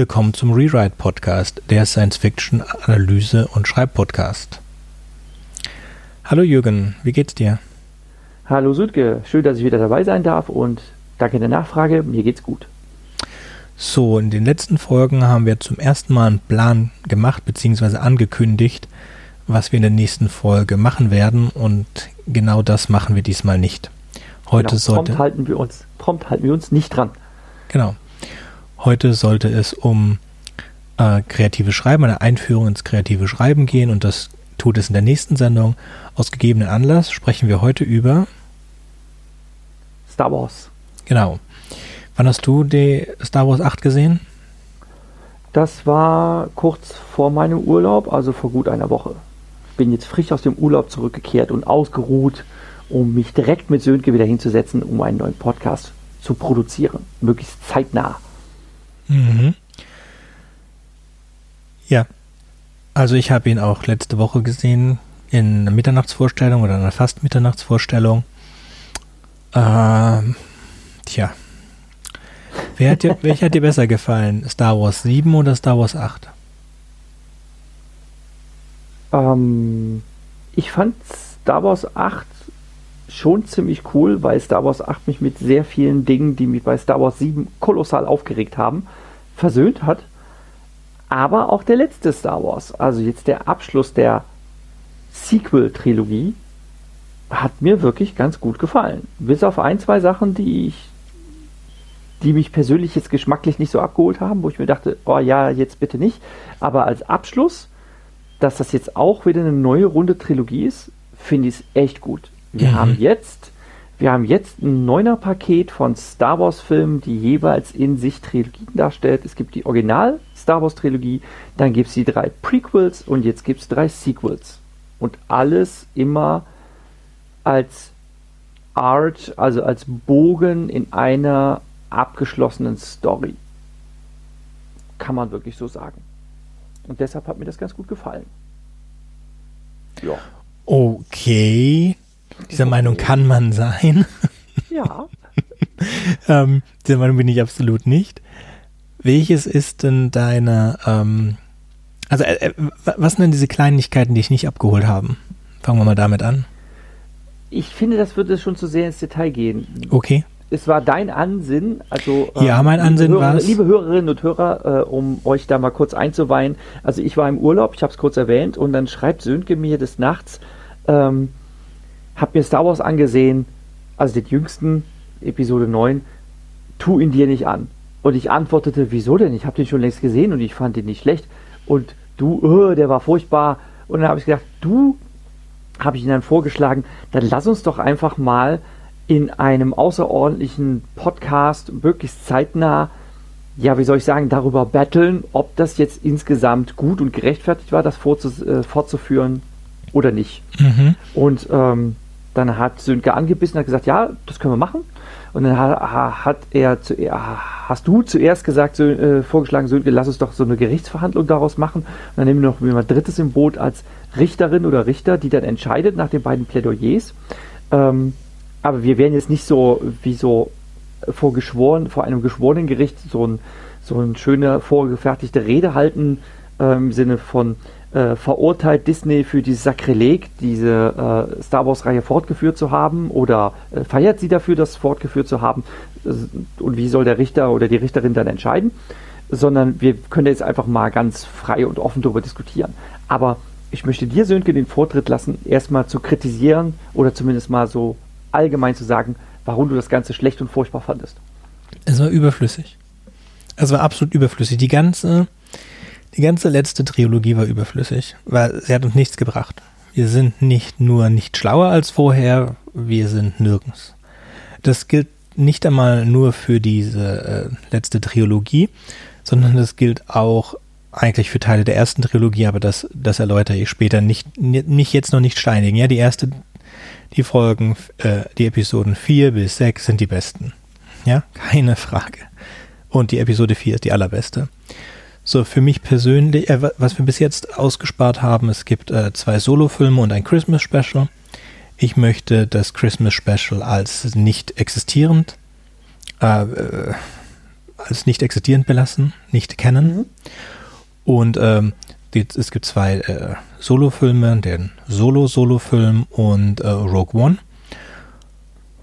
Willkommen zum Rewrite Podcast, der Science-Fiction Analyse und Schreibpodcast. Hallo Jürgen, wie geht's dir? Hallo Sudke, schön, dass ich wieder dabei sein darf und danke der Nachfrage, mir geht's gut. So, in den letzten Folgen haben wir zum ersten Mal einen Plan gemacht bzw. angekündigt, was wir in der nächsten Folge machen werden und genau das machen wir diesmal nicht. Heute genau, sollte prompt halten wir uns, prompt halten wir uns nicht dran. Genau. Heute sollte es um äh, kreatives Schreiben, eine Einführung ins kreative Schreiben gehen und das tut es in der nächsten Sendung. Aus gegebenen Anlass sprechen wir heute über Star Wars. Genau. Wann hast du die Star Wars 8 gesehen? Das war kurz vor meinem Urlaub, also vor gut einer Woche. Ich bin jetzt frisch aus dem Urlaub zurückgekehrt und ausgeruht, um mich direkt mit Sönke wieder hinzusetzen, um einen neuen Podcast zu produzieren. Möglichst zeitnah. Mhm. Ja. Also ich habe ihn auch letzte Woche gesehen in einer Mitternachtsvorstellung oder einer fast Mitternachtsvorstellung. Ähm, tja. Wer hat dir, welcher hat dir besser gefallen? Star Wars 7 oder Star Wars 8? Ähm, ich fand Star Wars 8 schon ziemlich cool, weil Star Wars 8 mich mit sehr vielen Dingen, die mich bei Star Wars 7 kolossal aufgeregt haben, versöhnt hat. Aber auch der letzte Star Wars, also jetzt der Abschluss der Sequel-Trilogie, hat mir wirklich ganz gut gefallen. Bis auf ein, zwei Sachen, die ich, die mich persönlich jetzt geschmacklich nicht so abgeholt haben, wo ich mir dachte, oh ja, jetzt bitte nicht. Aber als Abschluss, dass das jetzt auch wieder eine neue Runde Trilogie ist, finde ich es echt gut. Wir mhm. haben jetzt, wir haben jetzt ein neuner Paket von Star Wars Filmen, die jeweils in sich Trilogien darstellt. Es gibt die Original Star Wars Trilogie, dann gibt es die drei Prequels und jetzt gibt es drei Sequels. Und alles immer als Art, also als Bogen in einer abgeschlossenen Story. Kann man wirklich so sagen. Und deshalb hat mir das ganz gut gefallen. Ja. Okay, dieser. Meinung kann man sein. Ja. ähm, dieser Meinung bin ich absolut nicht. Welches ist denn deine, ähm, also äh, äh was sind denn diese Kleinigkeiten, die ich nicht abgeholt haben? Fangen wir mal damit an. Ich finde, das würde schon zu sehr ins Detail gehen. Okay. Es war dein Ansinn, also ja, mein Ansinn war Liebe Hörerinnen und Hörer, äh, um euch da mal kurz einzuweihen. Also ich war im Urlaub, ich habe es kurz erwähnt, und dann schreibt Sönke mir des Nachts, ähm, hab mir Star Wars angesehen, also den jüngsten, Episode 9, tu ihn dir nicht an. Und ich antwortete, wieso denn? Ich habe den schon längst gesehen und ich fand ihn nicht schlecht. Und du, oh, der war furchtbar. Und dann habe ich gedacht, du, habe ich ihn dann vorgeschlagen, dann lass uns doch einfach mal in einem außerordentlichen Podcast möglichst zeitnah, ja, wie soll ich sagen, darüber battlen, ob das jetzt insgesamt gut und gerechtfertigt war, das äh, fortzuführen oder nicht. Mhm. Und ähm, dann hat Sönke angebissen und hat gesagt, ja, das können wir machen. Und dann hat er, zu, hast du zuerst gesagt, so, äh, vorgeschlagen, Sönke, lass uns doch so eine Gerichtsverhandlung daraus machen. Und dann nehmen wir noch jemand Drittes im Boot als Richterin oder Richter, die dann entscheidet nach den beiden Plädoyers. Ähm, aber wir werden jetzt nicht so wie so vor geschworen, vor einem geschworenen Gericht so ein so eine schöne vorgefertigte Rede halten äh, im Sinne von äh, verurteilt Disney für dieses Sakrileg, diese äh, Star Wars-Reihe fortgeführt zu haben oder äh, feiert sie dafür, das fortgeführt zu haben äh, und wie soll der Richter oder die Richterin dann entscheiden, sondern wir können jetzt einfach mal ganz frei und offen darüber diskutieren. Aber ich möchte dir, Sönke, den Vortritt lassen, erstmal zu kritisieren oder zumindest mal so allgemein zu sagen, warum du das Ganze schlecht und furchtbar fandest. Es war überflüssig. Es war absolut überflüssig. Die ganze die ganze letzte Trilogie war überflüssig, weil sie hat uns nichts gebracht. Wir sind nicht nur nicht schlauer als vorher, wir sind nirgends. Das gilt nicht einmal nur für diese äh, letzte Trilogie, sondern das gilt auch eigentlich für Teile der ersten Trilogie, aber das, das erläutere ich später. Nicht, nicht jetzt noch nicht steinigen. Ja, die erste, die Folgen, äh, die Episoden 4 bis 6 sind die besten. Ja, keine Frage. Und die Episode 4 ist die allerbeste. So, für mich persönlich, äh, was wir bis jetzt ausgespart haben, es gibt äh, zwei Solo-Filme und ein Christmas Special. Ich möchte das Christmas Special als nicht existierend äh, äh als nicht existierend belassen, nicht kennen. Mhm. Und ähm, die, es gibt zwei äh, Solo-Filme, den Solo-Solo-Film und äh, Rogue One.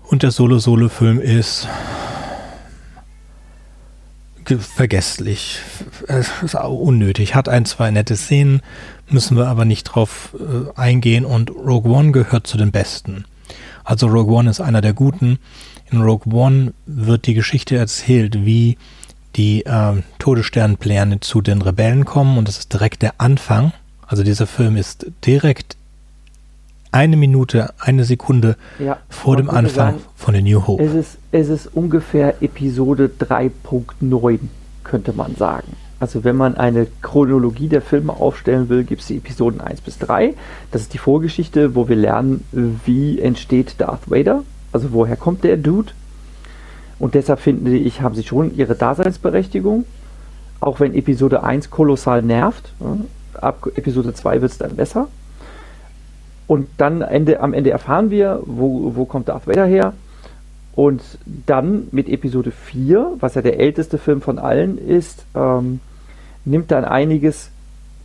Und der Solo-Solo-Film ist vergesslich, es ist auch unnötig, hat ein, zwei nette Szenen, müssen wir aber nicht drauf äh, eingehen und Rogue One gehört zu den besten. Also Rogue One ist einer der guten. In Rogue One wird die Geschichte erzählt, wie die äh, Todessternpläne zu den Rebellen kommen und das ist direkt der Anfang. Also dieser Film ist direkt eine Minute, eine Sekunde ja, vor dem Anfang sagen, von The New Hope. Es ist, es ist ungefähr Episode 3.9, könnte man sagen. Also wenn man eine Chronologie der Filme aufstellen will, gibt es die Episoden 1 bis 3. Das ist die Vorgeschichte, wo wir lernen, wie entsteht Darth Vader. Also woher kommt der Dude? Und deshalb finde ich, haben sie schon ihre Daseinsberechtigung. Auch wenn Episode 1 kolossal nervt. Ab Episode 2 wird es dann besser. Und dann Ende, am Ende erfahren wir, wo, wo kommt Darth Vader her. Und dann mit Episode 4, was ja der älteste Film von allen ist, ähm, nimmt dann einiges,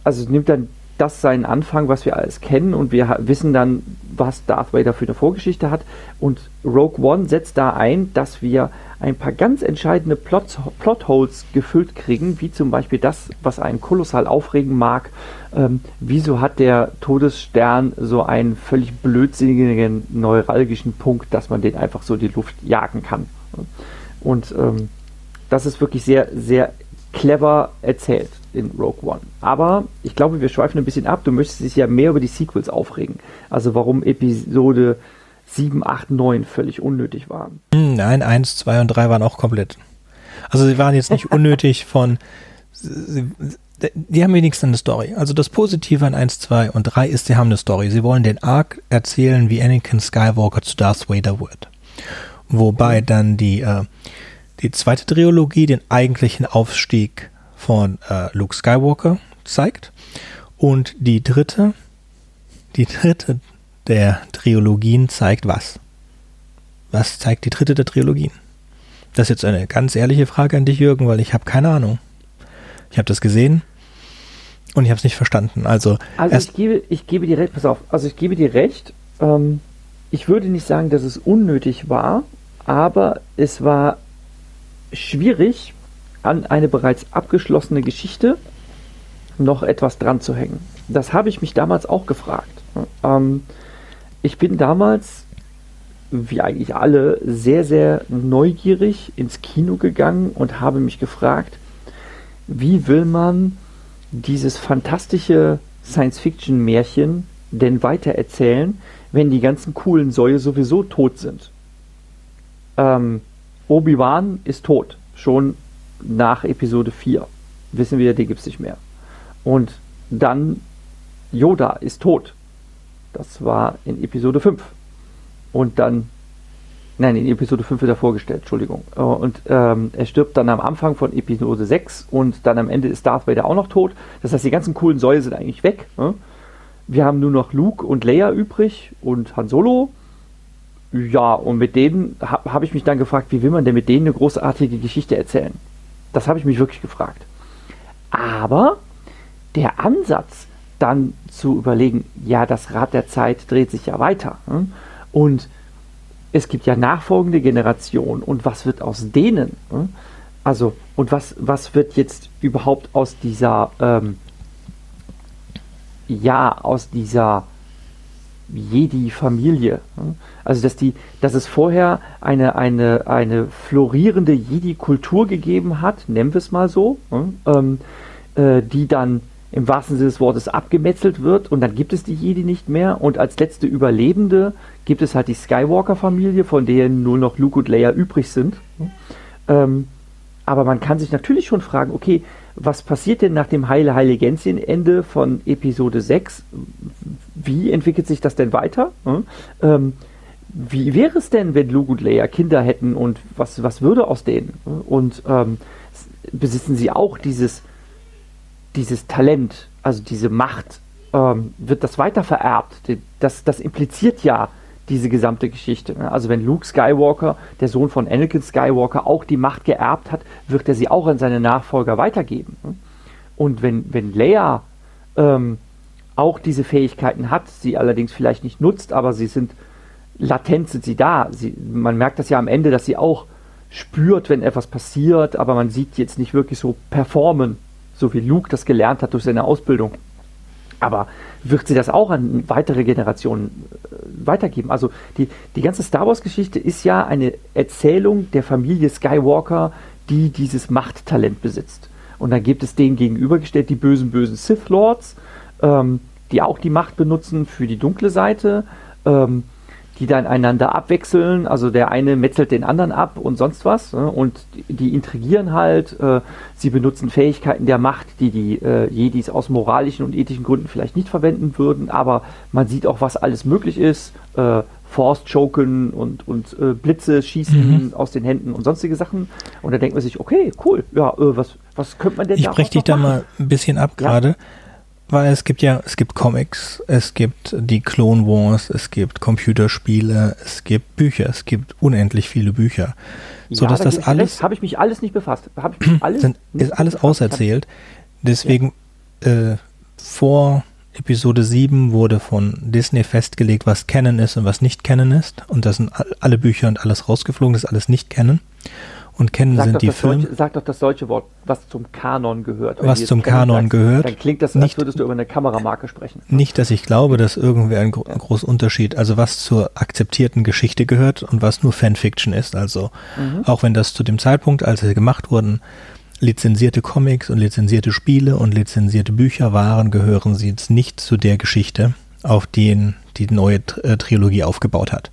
also nimmt dann das seinen Anfang, was wir alles kennen und wir wissen dann, was Darth Vader für eine Vorgeschichte hat. Und Rogue One setzt da ein, dass wir ein paar ganz entscheidende Plot, Plotholes gefüllt kriegen, wie zum Beispiel das, was einen kolossal aufregen mag. Ähm, wieso hat der Todesstern so einen völlig blödsinnigen neuralgischen Punkt, dass man den einfach so in die Luft jagen kann? Und ähm, das ist wirklich sehr, sehr clever erzählt in Rogue One. Aber ich glaube, wir schweifen ein bisschen ab. Du möchtest dich ja mehr über die Sequels aufregen. Also warum Episode 7, 8, 9 völlig unnötig waren. Hm, nein, 1, 2 und 3 waren auch komplett. Also sie waren jetzt nicht unnötig von. Die haben wenigstens eine Story. Also das Positive an 1, 2 und 3 ist, sie haben eine Story. Sie wollen den Arc erzählen, wie Anakin Skywalker zu Darth Vader wird. Wobei dann die, äh, die zweite Trilogie den eigentlichen Aufstieg von äh, Luke Skywalker zeigt. Und die dritte, die dritte der Trilogien zeigt was? Was zeigt die dritte der Trilogien? Das ist jetzt eine ganz ehrliche Frage an dich, Jürgen, weil ich habe keine Ahnung. Ich habe das gesehen und ich habe es nicht verstanden. Also, also ich, gebe, ich gebe dir recht, pass auf, also ich gebe dir recht. Ähm, ich würde nicht sagen, dass es unnötig war, aber es war schwierig, an eine bereits abgeschlossene Geschichte noch etwas dran zu hängen. Das habe ich mich damals auch gefragt. Ähm, ich bin damals, wie eigentlich alle, sehr, sehr neugierig ins Kino gegangen und habe mich gefragt, wie will man dieses fantastische Science-Fiction-Märchen denn weitererzählen, wenn die ganzen coolen Säue sowieso tot sind? Ähm, Obi-Wan ist tot, schon nach Episode 4. Wissen wir, die gibt es nicht mehr. Und dann Yoda ist tot. Das war in Episode 5. Und dann, nein, in Episode 5 wird er vorgestellt, Entschuldigung. Äh, und ähm, er stirbt dann am Anfang von Episode 6 und dann am Ende ist Darth Vader auch noch tot. Das heißt, die ganzen coolen Säue sind eigentlich weg. Ne? Wir haben nur noch Luke und Leia übrig und Han Solo. Ja, und mit denen habe hab ich mich dann gefragt, wie will man denn mit denen eine großartige Geschichte erzählen? Das habe ich mich wirklich gefragt. Aber der Ansatz, dann zu überlegen, ja, das Rad der Zeit dreht sich ja weiter. Ne? Und es gibt ja nachfolgende Generationen und was wird aus denen? Ne? Also, und was, was wird jetzt überhaupt aus dieser, ähm, ja, aus dieser Jedi-Familie? Ne? Also, dass, die, dass es vorher eine, eine, eine florierende Jedi-Kultur gegeben hat, nennen wir es mal so, ähm, äh, die dann im wahrsten Sinne des Wortes abgemetzelt wird und dann gibt es die Jedi nicht mehr und als letzte Überlebende gibt es halt die Skywalker-Familie, von denen nur noch Luke und Leia übrig sind. Ähm, aber man kann sich natürlich schon fragen, okay, was passiert denn nach dem Heile Heile Gänschen Ende von Episode 6? Wie entwickelt sich das denn weiter? Ähm, wie wäre es denn, wenn Luke und Leia Kinder hätten und was, was würde aus denen? Und ähm, besitzen sie auch dieses dieses Talent, also diese Macht, ähm, wird das weiter vererbt. Das, das impliziert ja, diese gesamte Geschichte. Also wenn Luke Skywalker, der Sohn von Anakin Skywalker, auch die Macht geerbt hat, wird er sie auch an seine Nachfolger weitergeben. Und wenn, wenn Leia ähm, auch diese Fähigkeiten hat, sie allerdings vielleicht nicht nutzt, aber sie sind latent sind sie da. Sie, man merkt das ja am Ende, dass sie auch spürt, wenn etwas passiert, aber man sieht jetzt nicht wirklich so performen, so wie Luke das gelernt hat durch seine Ausbildung. Aber wird sie das auch an weitere Generationen äh, weitergeben? Also die, die ganze Star Wars-Geschichte ist ja eine Erzählung der Familie Skywalker, die dieses Machttalent besitzt. Und dann gibt es denen gegenübergestellt die bösen, bösen Sith Lords, ähm, die auch die Macht benutzen für die dunkle Seite. Ähm, die dann einander abwechseln. Also der eine metzelt den anderen ab und sonst was. Ne? Und die, intrigieren halt. Äh, sie benutzen Fähigkeiten der Macht, die die äh, Jedis aus moralischen und ethischen Gründen vielleicht nicht verwenden würden. Aber man sieht auch, was alles möglich ist. Äh, Force choken und, und äh, Blitze schießen mhm. aus den Händen und sonstige Sachen. Und da denkt man sich, okay, cool, ja, was, was könnte man denn Ich breche dich da mal ein bisschen ab gerade. Ja? Weil es gibt ja, es gibt Comics, es gibt die Clone Wars, es gibt Computerspiele, es gibt Bücher, es gibt unendlich viele Bücher. So ja, dass da das alles. Habe ich mich alles nicht befasst. Ich mich alles sind, ist alles befasst. auserzählt. Deswegen ja. äh, vor Episode 7 wurde von Disney festgelegt, was Canon ist und was nicht Canon ist. Und da sind alle Bücher und alles rausgeflogen, das ist alles nicht Canon und kennen sag sind die Filme. sag doch das deutsche Wort, was zum Kanon gehört. was zum Kanon sagst, gehört. Dann klingt das, als nicht, würdest du über eine Kameramarke sprechen. Nicht, dass ich glaube, dass irgendwer ein gro großer Unterschied, also was zur akzeptierten Geschichte gehört und was nur Fanfiction ist. Also mhm. auch wenn das zu dem Zeitpunkt, als sie gemacht wurden, lizenzierte Comics und lizenzierte Spiele und lizenzierte Bücher waren, gehören sie jetzt nicht zu der Geschichte, auf die die neue äh, Trilogie aufgebaut hat.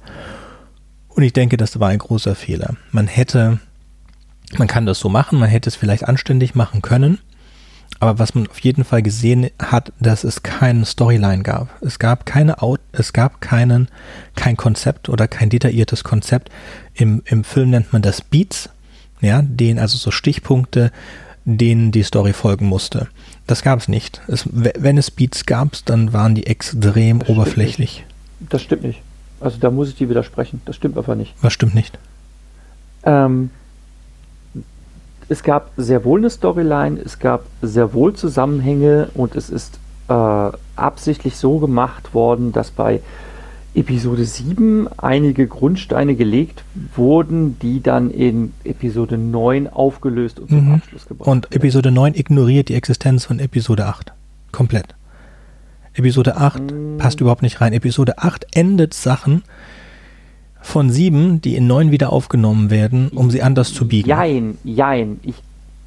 Und ich denke, das war ein großer Fehler. Man hätte man kann das so machen, man hätte es vielleicht anständig machen können. Aber was man auf jeden Fall gesehen hat, dass es keinen Storyline gab. Es gab keine Out, es gab keinen, kein Konzept oder kein detailliertes Konzept. Im, im Film nennt man das Beats, ja, den, also so Stichpunkte, denen die Story folgen musste. Das gab es nicht. Es, wenn es Beats gab, dann waren die extrem das oberflächlich. Stimmt das stimmt nicht. Also da muss ich dir widersprechen. Das stimmt einfach nicht. Was stimmt nicht? Ähm, es gab sehr wohl eine Storyline, es gab sehr wohl Zusammenhänge und es ist äh, absichtlich so gemacht worden, dass bei Episode 7 einige Grundsteine gelegt wurden, die dann in Episode 9 aufgelöst und zum mhm. Abschluss gebracht Und werden. Episode 9 ignoriert die Existenz von Episode 8. Komplett. Episode 8 mhm. passt überhaupt nicht rein. Episode 8 endet Sachen, von sieben, die in neun wieder aufgenommen werden, um sie anders zu biegen. Jein, jein. Ich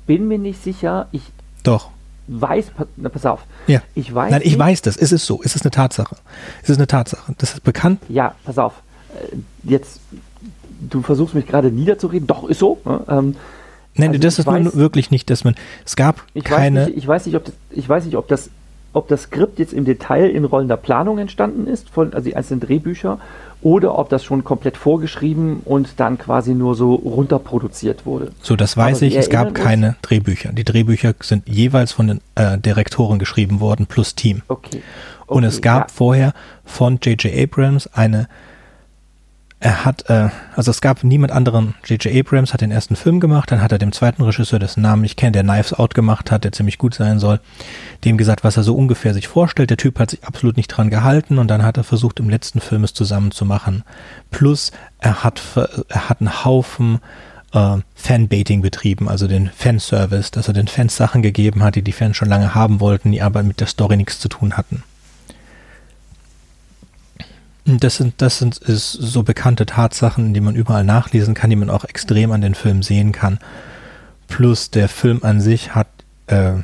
bin mir nicht sicher. Ich Doch. weiß, na, pass auf. Ja. Ich weiß. Nein, ich nicht. weiß das. Es ist so. Es ist eine Tatsache. Es ist eine Tatsache. Das ist bekannt. Ja, pass auf. Äh, jetzt, du versuchst mich gerade niederzureden. Doch, ist so. Ne? Ähm, Nein, also das ist weiß, nun wirklich nicht, dass man. Es gab ich keine. Weiß nicht, ich weiß nicht, ob das, ich weiß nicht, ob das, ob das Skript jetzt im Detail in rollender Planung entstanden ist, von, also die einzelnen Drehbücher, oder ob das schon komplett vorgeschrieben und dann quasi nur so runterproduziert wurde. So, das weiß Aber ich. Es gab keine Drehbücher. Die Drehbücher sind jeweils von den äh, Direktoren geschrieben worden plus Team. Okay. okay und es gab ja. vorher von J.J. Abrams eine er hat, äh, also es gab niemand anderen. J.J. Abrams hat den ersten Film gemacht, dann hat er dem zweiten Regisseur, dessen Namen ich kenne, der Knives Out gemacht hat, der ziemlich gut sein soll, dem gesagt, was er so ungefähr sich vorstellt. Der Typ hat sich absolut nicht dran gehalten und dann hat er versucht, im letzten Film es zusammenzumachen. Plus, er hat, er hat einen Haufen äh, Fanbaiting betrieben, also den Fanservice, dass er den Fans Sachen gegeben hat, die die Fans schon lange haben wollten, die aber mit der Story nichts zu tun hatten. Das sind, das sind ist so bekannte Tatsachen, die man überall nachlesen kann, die man auch extrem an den Film sehen kann. Plus der Film an sich hat, äh,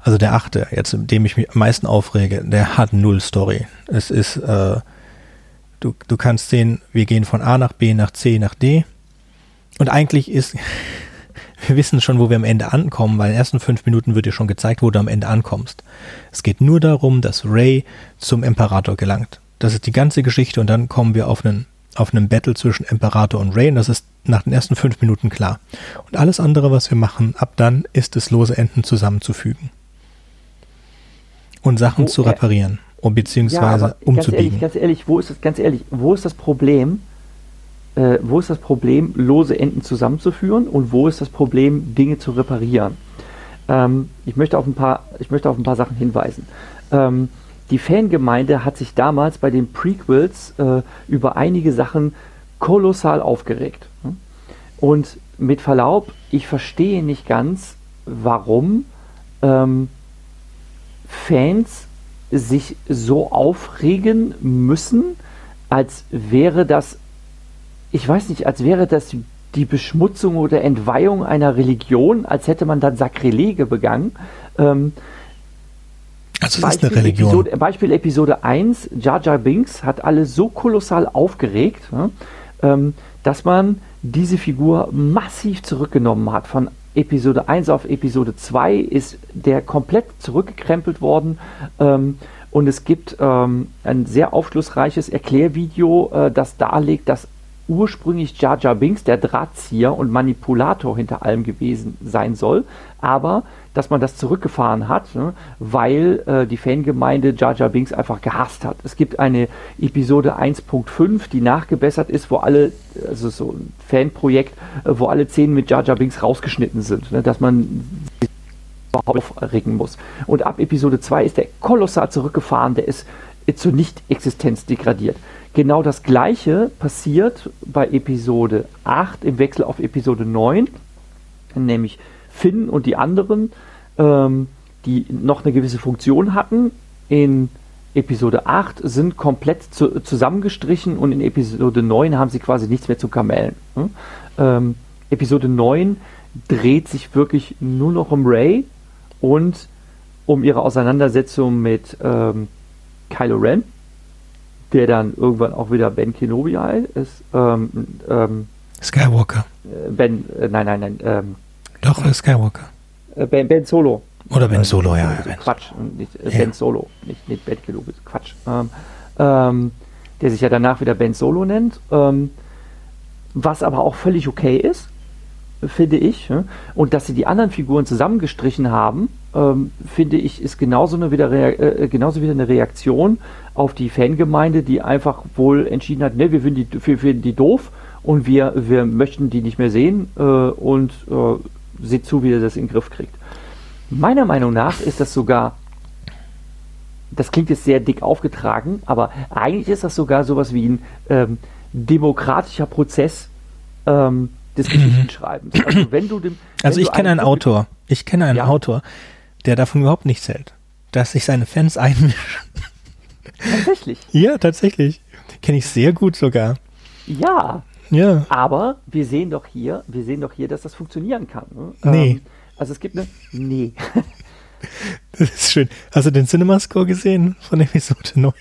also der achte, jetzt dem ich mich am meisten aufrege, der hat null Story. Es ist, äh, du, du kannst sehen, wir gehen von A nach B nach C nach D. Und eigentlich ist, wir wissen schon, wo wir am Ende ankommen, weil in den ersten fünf Minuten wird dir schon gezeigt, wo du am Ende ankommst. Es geht nur darum, dass Ray zum Imperator gelangt. Das ist die ganze Geschichte und dann kommen wir auf einen, auf einen Battle zwischen Imperator und Ray und das ist nach den ersten fünf Minuten klar. Und alles andere, was wir machen, ab dann ist es lose Enden zusammenzufügen. Und Sachen oh, zu reparieren. um, beziehungsweise ja, umzubiegen. Ganz ehrlich, ganz ehrlich, wo ist das, ganz ehrlich, wo ist das Problem, äh, wo ist das Problem, lose Enden zusammenzuführen und wo ist das Problem, Dinge zu reparieren? Ähm, ich, möchte auf ein paar, ich möchte auf ein paar Sachen hinweisen. Ähm, die Fangemeinde hat sich damals bei den Prequels äh, über einige Sachen kolossal aufgeregt. Und mit Verlaub, ich verstehe nicht ganz, warum ähm, Fans sich so aufregen müssen, als wäre das, ich weiß nicht, als wäre das die Beschmutzung oder Entweihung einer Religion, als hätte man dann Sakrelege begangen. Ähm, also das Beispiel ist eine Religion. Episode, Beispiel Episode 1, Jar Jar Binks hat alle so kolossal aufgeregt, ähm, dass man diese Figur massiv zurückgenommen hat. Von Episode 1 auf Episode 2 ist der komplett zurückgekrempelt worden. Ähm, und es gibt ähm, ein sehr aufschlussreiches Erklärvideo, äh, das darlegt, dass ursprünglich Jar Jar Binks der Drahtzieher und Manipulator hinter allem gewesen sein soll, aber dass man das zurückgefahren hat, ne, weil äh, die Fangemeinde Jar Jar Binks einfach gehasst hat. Es gibt eine Episode 1.5, die nachgebessert ist, wo alle, also so ein Fanprojekt, äh, wo alle Szenen mit Jar Jar Binks rausgeschnitten sind, ne, dass man aufregen muss. Und ab Episode 2 ist der kolossal zurückgefahren, der ist zur Nicht-Existenz degradiert. Genau das gleiche passiert bei Episode 8 im Wechsel auf Episode 9, nämlich Finn und die anderen, ähm, die noch eine gewisse Funktion hatten, in Episode 8 sind komplett zu, zusammengestrichen und in Episode 9 haben sie quasi nichts mehr zu kamellen. Hm? Ähm, Episode 9 dreht sich wirklich nur noch um Ray und um ihre Auseinandersetzung mit ähm, Kylo Ren der dann irgendwann auch wieder Ben Kenobi ist. Ähm, ähm, Skywalker. Äh, ben, äh, nein, nein, nein. Ähm, Doch, Skywalker. Äh, ben, ben Solo. Oder Ben Solo, ja. Ben. Quatsch, nicht, äh, ja. Ben Solo, nicht, nicht Ben Kenobi, Quatsch. Ähm, ähm, der sich ja danach wieder Ben Solo nennt. Ähm, was aber auch völlig okay ist, finde ich. Und dass sie die anderen Figuren zusammengestrichen haben, ähm, finde ich, ist genauso, eine wieder äh, genauso wieder eine Reaktion auf die Fangemeinde, die einfach wohl entschieden hat, ne, wir finden die, wir finden die doof und wir, wir möchten die nicht mehr sehen äh, und äh, seht zu, wie er das in den Griff kriegt. Meiner Meinung nach ist das sogar, das klingt jetzt sehr dick aufgetragen, aber eigentlich ist das sogar sowas wie ein ähm, demokratischer Prozess ähm, des Geschichtenschreibens. Also wenn du dem, also ich kenne einen Autor, ich kenne einen ja. Autor, der davon überhaupt nichts hält, dass sich seine Fans einmischen. Tatsächlich. ja, tatsächlich. Kenne ich sehr gut sogar. Ja. Ja. Aber wir sehen doch hier, wir sehen doch hier, dass das funktionieren kann. Ne? Nee. Ähm, also es gibt eine. Nee. das ist schön. Hast du den Cinemascore gesehen von Episode 9?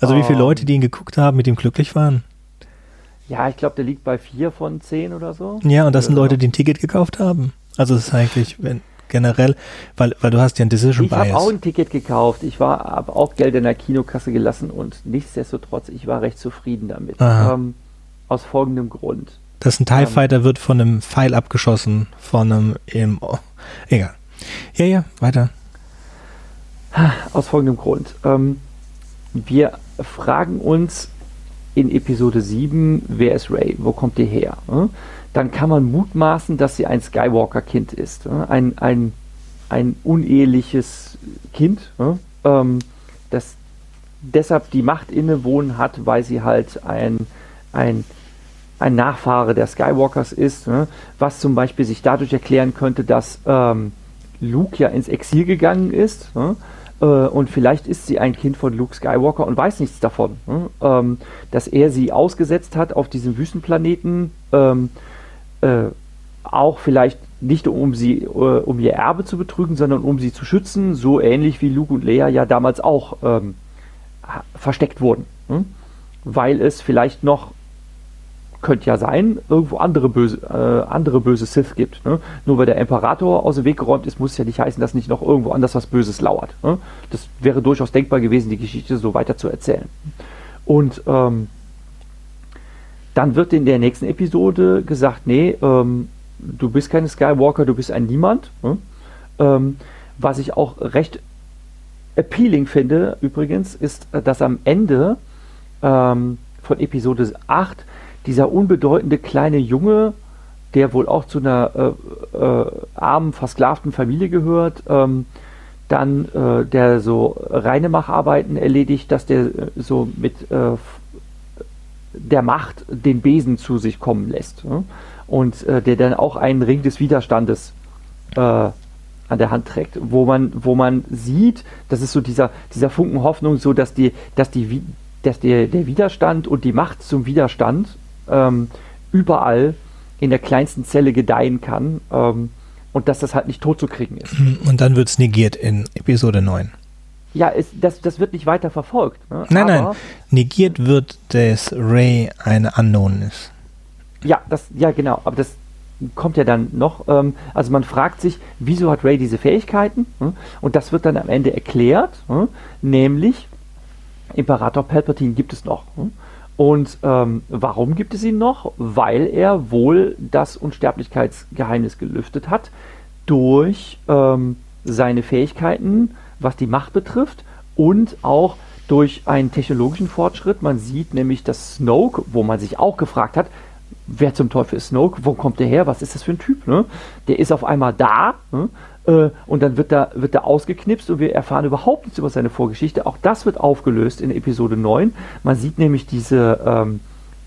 Also um, wie viele ähm. Leute, die ihn geguckt haben, mit ihm glücklich waren? Ja, ich glaube, der liegt bei vier von zehn oder so. Ja, und das sind Leute, die ein Ticket gekauft haben. Also es ist eigentlich, wenn generell, weil, weil du hast ja ein Decision ich Bias. Ich habe auch ein Ticket gekauft. Ich war, habe auch Geld in der Kinokasse gelassen und nichtsdestotrotz, ich war recht zufrieden damit. Ähm, aus folgendem Grund. Das ein TIE ähm, Fighter wird von einem Pfeil abgeschossen, von einem, im, oh, egal. Ja, ja, weiter. Aus folgendem Grund. Ähm, wir fragen uns in Episode 7, wer ist Ray? Wo kommt die her? Hm? Dann kann man mutmaßen, dass sie ein Skywalker-Kind ist. Ein, ein, ein uneheliches Kind, ähm, das deshalb die Macht innewohnen hat, weil sie halt ein, ein, ein Nachfahre der Skywalkers ist, was zum Beispiel sich dadurch erklären könnte, dass ähm, Luke ja ins Exil gegangen ist. Äh, und vielleicht ist sie ein Kind von Luke Skywalker und weiß nichts davon, ähm, dass er sie ausgesetzt hat auf diesem Wüstenplaneten, äh, auch vielleicht nicht um sie, äh, um ihr Erbe zu betrügen, sondern um sie zu schützen, so ähnlich wie Luke und Leia ja damals auch ähm, versteckt wurden. Hm? Weil es vielleicht noch, könnte ja sein, irgendwo andere böse, äh, andere böse Sith gibt. Ne? Nur weil der Imperator aus dem Weg geräumt ist, muss ja nicht heißen, dass nicht noch irgendwo anders was Böses lauert. Ne? Das wäre durchaus denkbar gewesen, die Geschichte so weiter zu erzählen. Und ähm, dann wird in der nächsten Episode gesagt, nee, ähm, du bist keine Skywalker, du bist ein Niemand. Ne? Ähm, was ich auch recht appealing finde, übrigens, ist, äh, dass am Ende ähm, von Episode 8 dieser unbedeutende kleine Junge, der wohl auch zu einer äh, äh, armen, versklavten Familie gehört, ähm, dann äh, der so reine Macharbeiten erledigt, dass der äh, so mit äh, der Macht den Besen zu sich kommen lässt. Ne? Und äh, der dann auch einen Ring des Widerstandes äh, an der Hand trägt, wo man, wo man sieht, das ist so dieser, dieser Funken Hoffnung, so dass die, dass die, dass der, der Widerstand und die Macht zum Widerstand ähm, überall in der kleinsten Zelle gedeihen kann ähm, und dass das halt nicht tot zu kriegen ist. Und dann wird es negiert in Episode 9. Ja, es, das, das wird nicht weiter verfolgt. Ne? Nein, Aber, nein. Negiert wird, dass Ray eine Unknown ist. Ja, das, ja, genau. Aber das kommt ja dann noch. Ähm, also man fragt sich, wieso hat Ray diese Fähigkeiten? Hm? Und das wird dann am Ende erklärt, hm? nämlich Imperator Palpatine gibt es noch. Hm? Und ähm, warum gibt es ihn noch? Weil er wohl das Unsterblichkeitsgeheimnis gelüftet hat durch ähm, seine Fähigkeiten was die Macht betrifft und auch durch einen technologischen Fortschritt. Man sieht nämlich, dass Snoke, wo man sich auch gefragt hat, wer zum Teufel ist Snoke, wo kommt der her, was ist das für ein Typ, ne? Der ist auf einmal da ne? äh, und dann wird da, wird da ausgeknipst und wir erfahren überhaupt nichts über seine Vorgeschichte. Auch das wird aufgelöst in Episode 9. Man sieht nämlich diese, ähm,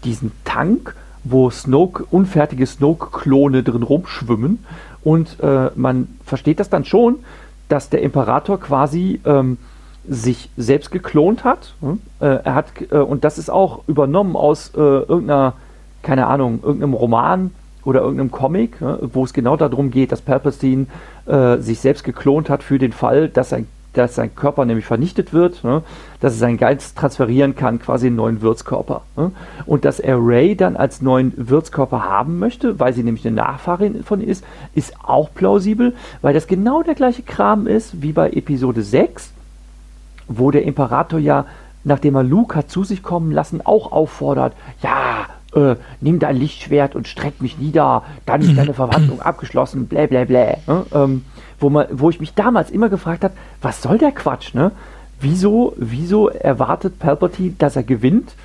diesen Tank, wo Snoke, unfertige Snoke-Klone drin rumschwimmen und äh, man versteht das dann schon, dass der Imperator quasi ähm, sich selbst geklont hat. Hm? Äh, er hat, äh, und das ist auch übernommen aus äh, irgendeiner, keine Ahnung, irgendeinem Roman oder irgendeinem Comic, wo es genau darum geht, dass Palpatine äh, sich selbst geklont hat für den Fall, dass ein dass sein Körper nämlich vernichtet wird, ne? dass er seinen Geist transferieren kann, quasi einen neuen Wirtskörper. Ne? Und dass er Ray dann als neuen Wirtskörper haben möchte, weil sie nämlich eine Nachfahrin von ist, ist auch plausibel, weil das genau der gleiche Kram ist wie bei Episode 6, wo der Imperator ja, nachdem er Luke hat zu sich kommen lassen, auch auffordert, ja, äh, nimm dein Lichtschwert und streck mich nieder, dann ist deine Verwandlung abgeschlossen, blä blä blä. Ne? Ähm, wo, man, wo ich mich damals immer gefragt habe, was soll der Quatsch, ne? Wieso, wieso erwartet Palpatine, dass er gewinnt,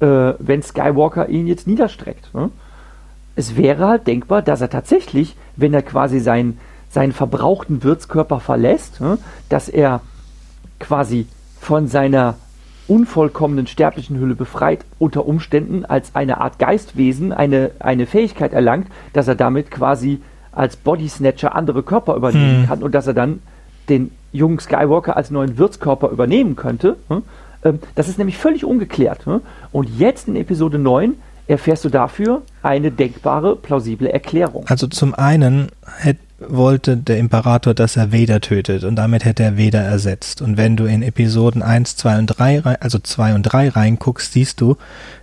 äh, wenn Skywalker ihn jetzt niederstreckt? Ne? Es wäre halt denkbar, dass er tatsächlich, wenn er quasi seinen, seinen verbrauchten Wirtskörper verlässt, ne, dass er quasi von seiner unvollkommenen sterblichen Hülle befreit, unter Umständen als eine Art Geistwesen eine, eine Fähigkeit erlangt, dass er damit quasi als Body Snatcher andere Körper übernehmen hm. kann und dass er dann den jungen Skywalker als neuen Wirtskörper übernehmen könnte. Hm? Ähm, das ist nämlich völlig ungeklärt. Hm? Und jetzt in Episode 9 erfährst du dafür eine denkbare, plausible Erklärung. Also zum einen hätte wollte der Imperator, dass er Vader tötet und damit hätte er Vader ersetzt. Und wenn du in Episoden 1, 2 und 3, also 2 und 3 reinguckst, siehst du,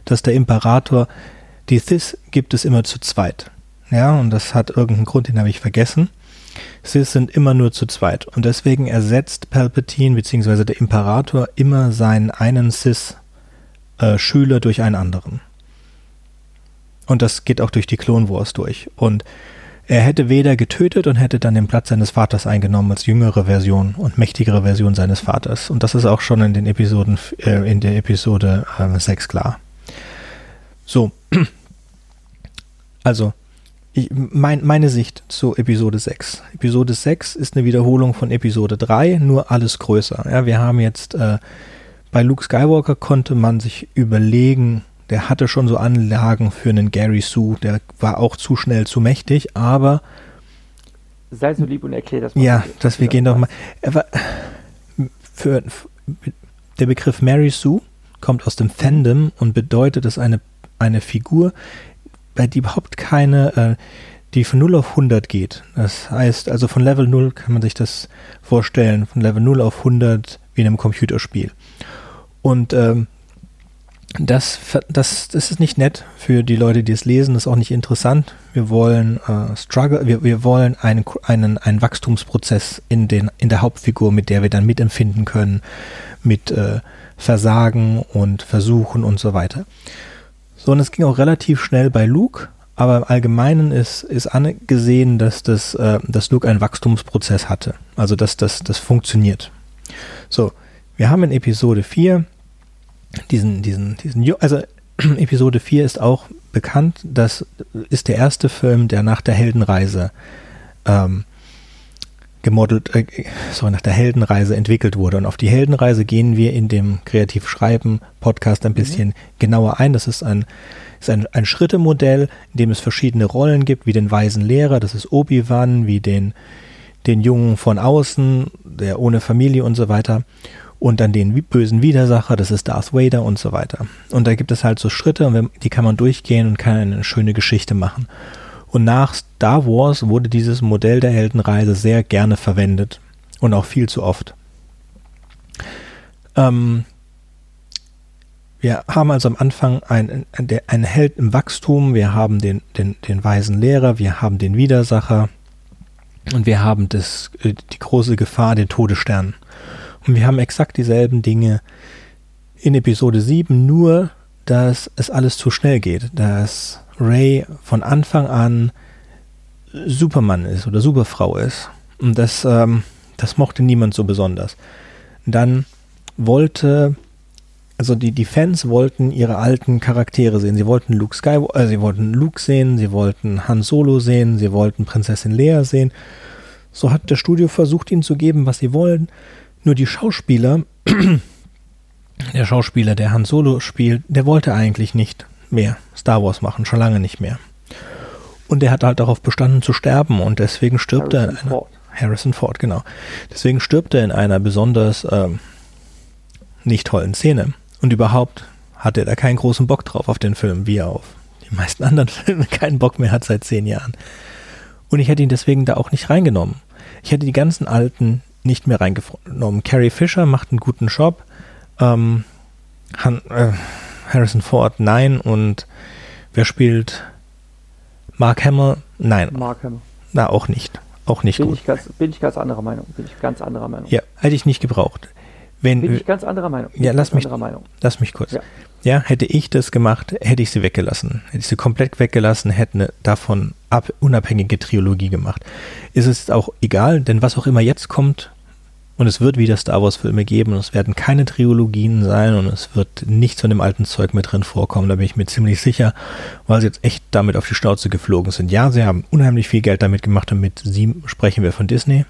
dass der Imperator, die Sith gibt es immer zu zweit. Ja, und das hat irgendeinen Grund, den habe ich vergessen. Sith sind immer nur zu zweit. Und deswegen ersetzt Palpatine bzw. der Imperator immer seinen einen Sith-Schüler durch einen anderen. Und das geht auch durch die Clone Wars durch. Und er hätte Vader getötet und hätte dann den Platz seines Vaters eingenommen als jüngere Version und mächtigere Version seines Vaters. Und das ist auch schon in den Episoden, äh, in der Episode äh, 6 klar. So. Also, ich, mein, meine Sicht zu Episode 6. Episode 6 ist eine Wiederholung von Episode 3, nur alles größer. Ja, wir haben jetzt äh, bei Luke Skywalker konnte man sich überlegen, der hatte schon so Anlagen für einen Gary Sue, der war auch zu schnell, zu mächtig, aber sei so lieb und erklär das mal. Ja, dass wir gehen doch mal. War, für, der Begriff Mary Sue kommt aus dem Fandom und bedeutet, dass eine, eine Figur, bei die überhaupt keine, äh, die von 0 auf 100 geht. Das heißt, also von Level 0 kann man sich das vorstellen, von Level 0 auf 100 wie in einem Computerspiel. Und ähm, das, das, das ist nicht nett für die Leute, die es lesen, das ist auch nicht interessant. Wir wollen äh, Struggle, wir, wir wollen einen, einen, einen Wachstumsprozess in, den, in der Hauptfigur, mit der wir dann mitempfinden können, mit äh, Versagen und Versuchen und so weiter. So, und es ging auch relativ schnell bei Luke, aber im Allgemeinen ist, ist angesehen, dass, das, äh, dass Luke einen Wachstumsprozess hatte. Also dass das, das funktioniert. So, wir haben in Episode 4 diesen, diesen, diesen, also Episode 4 ist auch bekannt, das ist der erste Film, der nach der Heldenreise ähm, gemodelt, äh, sorry, nach der Heldenreise entwickelt wurde. Und auf die Heldenreise gehen wir in dem Kreativschreiben Podcast ein mhm. bisschen mhm. genauer ein. Das ist ein, ist ein, ein Schrittemodell, in dem es verschiedene Rollen gibt, wie den weisen Lehrer, das ist Obi-Wan, wie den, den Jungen von außen, der ohne Familie und so weiter. Und dann den bösen Widersacher, das ist Darth Vader und so weiter. Und da gibt es halt so Schritte, und die kann man durchgehen und kann eine schöne Geschichte machen. Und nach Star Wars wurde dieses Modell der Heldenreise sehr gerne verwendet und auch viel zu oft. Ähm, wir haben also am Anfang einen, einen Held im Wachstum, wir haben den, den, den weisen Lehrer, wir haben den Widersacher und wir haben das, äh, die große Gefahr, den Todesstern. Und wir haben exakt dieselben Dinge in Episode 7, nur dass es alles zu schnell geht, dass Ray von Anfang an Supermann ist oder Superfrau ist. Und das, ähm, das mochte niemand so besonders. Dann wollte, also die, die Fans wollten ihre alten Charaktere sehen. Sie wollten Luke Skywalker, äh, sie wollten Luke sehen, sie wollten Han Solo sehen, sie wollten Prinzessin Leia sehen. So hat das Studio versucht, ihnen zu geben, was sie wollen. Nur die Schauspieler, der Schauspieler, der Han Solo spielt, der wollte eigentlich nicht mehr Star Wars machen, schon lange nicht mehr. Und er hat halt darauf bestanden zu sterben und deswegen stirbt Harrison er in einer Ford. Harrison Ford, genau. Deswegen stirbt er in einer besonders ähm, nicht tollen Szene. Und überhaupt hat er da keinen großen Bock drauf auf den Film, wie er auf die meisten anderen Filme keinen Bock mehr hat seit zehn Jahren. Und ich hätte ihn deswegen da auch nicht reingenommen. Ich hätte die ganzen alten nicht mehr reingenommen. Carrie Fisher macht einen guten Job. Ähm, Han, äh, Harrison Ford, nein. Und wer spielt Mark Hamill? Nein. Mark Hamill. Na, auch nicht. Auch nicht bin gut. Ich ganz, bin ich ganz anderer Meinung. Bin ich ganz anderer Meinung. Ja, hätte ich nicht gebraucht. Wenn, bin ich ganz anderer Meinung. Bin ja, lass mich, lass mich kurz. Ja. ja. hätte ich das gemacht, hätte ich sie weggelassen. Hätte ich sie komplett weggelassen, hätte eine davon ab, unabhängige Trilogie gemacht. Ist es auch egal, denn was auch immer jetzt kommt, und es wird wieder Star Wars-Filme geben und es werden keine Trilogien sein und es wird nichts von dem alten Zeug mit drin vorkommen, da bin ich mir ziemlich sicher, weil sie jetzt echt damit auf die Schnauze geflogen sind. Ja, sie haben unheimlich viel Geld damit gemacht und mit sie sprechen wir von Disney.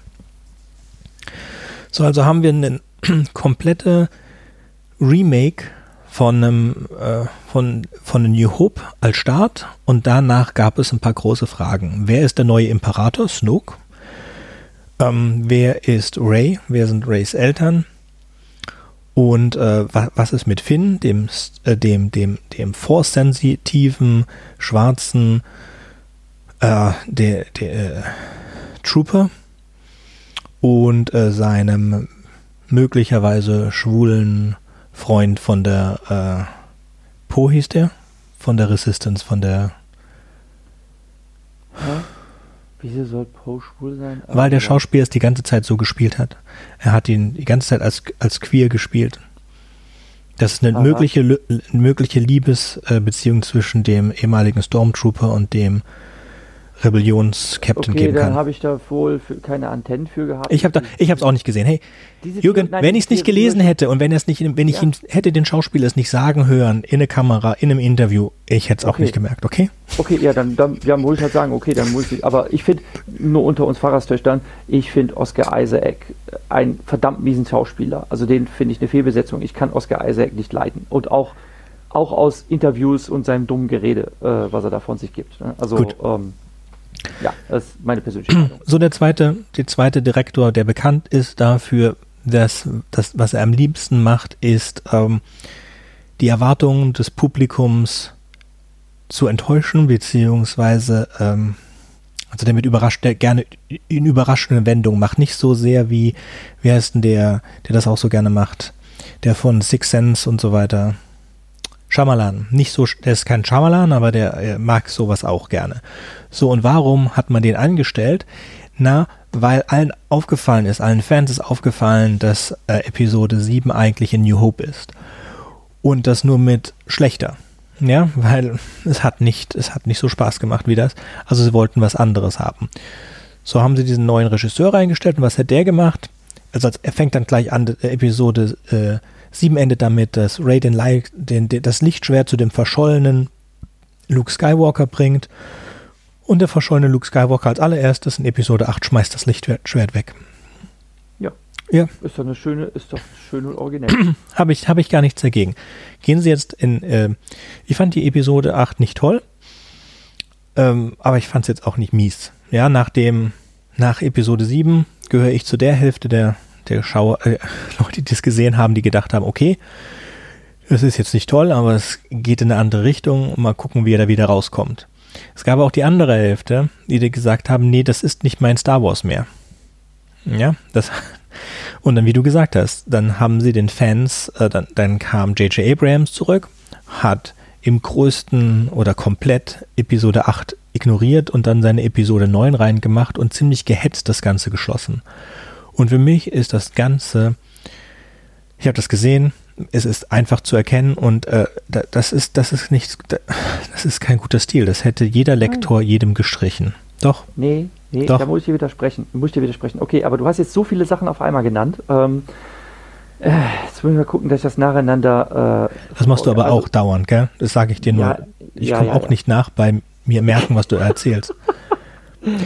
So, also haben wir eine komplette Remake von einem, äh, von, von New Hope als Start und danach gab es ein paar große Fragen. Wer ist der neue Imperator? Snoke? Ähm, wer ist Ray? Wer sind Rays Eltern? Und äh, was, was, ist mit Finn, dem, äh, dem, dem, dem force-sensitiven, schwarzen äh, der, der äh, Trooper und äh, seinem möglicherweise schwulen Freund von der äh, Po hieß der? Von der Resistance, von der ja. Wieso soll Poe schwul sein? Weil der Schauspieler es die ganze Zeit so gespielt hat. Er hat ihn die ganze Zeit als, als queer gespielt. Das ist eine mögliche, mögliche Liebesbeziehung zwischen dem ehemaligen Stormtrooper und dem Rebellions-Captain okay, geben kann. dann habe ich da wohl keine Antennen für gehabt. Ich habe ich habe es auch nicht gesehen. Hey, Diese Jürgen, nein, wenn ich es nicht gelesen hätte und wenn es nicht, wenn ich ja. ihn hätte den Schauspieler es nicht sagen hören in eine Kamera, in einem Interview, ich hätte es auch nicht gemerkt. Okay? Okay, ja, dann, dann ja, muss ich halt sagen, okay, dann muss ich. Aber ich finde nur unter uns Pfarrerstöchtern, ich finde Oscar Isaac ein verdammt miesen Schauspieler. Also den finde ich eine Fehlbesetzung. Ich kann Oscar Isaac nicht leiden und auch auch aus Interviews und seinem dummen Gerede, äh, was er da von sich gibt. Ne? Also Gut. Ähm, ja, das ist meine persönliche Meinung. So der zweite, der zweite Direktor, der bekannt ist dafür, dass das, was er am liebsten macht, ist ähm, die Erwartungen des Publikums zu enttäuschen, beziehungsweise ähm, also damit überrascht der gerne in überraschenden Wendungen macht. Nicht so sehr wie, wie heißt denn der, der das auch so gerne macht, der von Six Sense und so weiter. Shyamalan. Nicht so, der ist kein Shyamalan, aber der mag sowas auch gerne. So, und warum hat man den angestellt? Na, weil allen aufgefallen ist, allen Fans ist aufgefallen, dass äh, Episode 7 eigentlich in New Hope ist. Und das nur mit schlechter. Ja, weil es hat nicht, es hat nicht so Spaß gemacht wie das. Also sie wollten was anderes haben. So haben sie diesen neuen Regisseur reingestellt und was hat der gemacht? also er fängt dann gleich an, äh, Episode äh, 7 endet damit, dass Ray den, den, den, das Lichtschwert zu dem verschollenen Luke Skywalker bringt. Und der verschollene Luke Skywalker als allererstes in Episode 8 schmeißt das Lichtschwert weg. Ja. Ja. Ist doch eine schöne, ist doch schön und originell. Habe ich, hab ich gar nichts dagegen. Gehen Sie jetzt in, äh, ich fand die Episode 8 nicht toll, ähm, aber ich fand es jetzt auch nicht mies. Ja, nach dem, nach Episode 7 gehöre ich zu der Hälfte der, der Schauer, äh, Leute, die das gesehen haben, die gedacht haben, okay, es ist jetzt nicht toll, aber es geht in eine andere Richtung. Mal gucken, wie er da wieder rauskommt. Es gab auch die andere Hälfte, die gesagt haben, nee, das ist nicht mein Star Wars mehr. Ja, das. Und dann, wie du gesagt hast, dann haben sie den Fans, äh, dann, dann kam J.J. Abrams zurück, hat im größten oder komplett Episode 8 ignoriert und dann seine Episode 9 reingemacht und ziemlich gehetzt das Ganze geschlossen. Und für mich ist das Ganze, ich habe das gesehen, es ist einfach zu erkennen und äh, das ist, das ist nicht, das ist kein guter Stil. Das hätte jeder Lektor jedem gestrichen. Doch. Nee, nee, Doch. da muss ich dir widersprechen. Muss ich dir widersprechen. Okay, aber du hast jetzt so viele Sachen auf einmal genannt. Ähm, äh, jetzt müssen wir gucken, dass ich das nacheinander. Äh, das machst du aber also, auch dauernd, gell? Das sage ich dir nur. Ja, ich ja, komme ja, auch nicht nach bei mir merken, was du erzählst.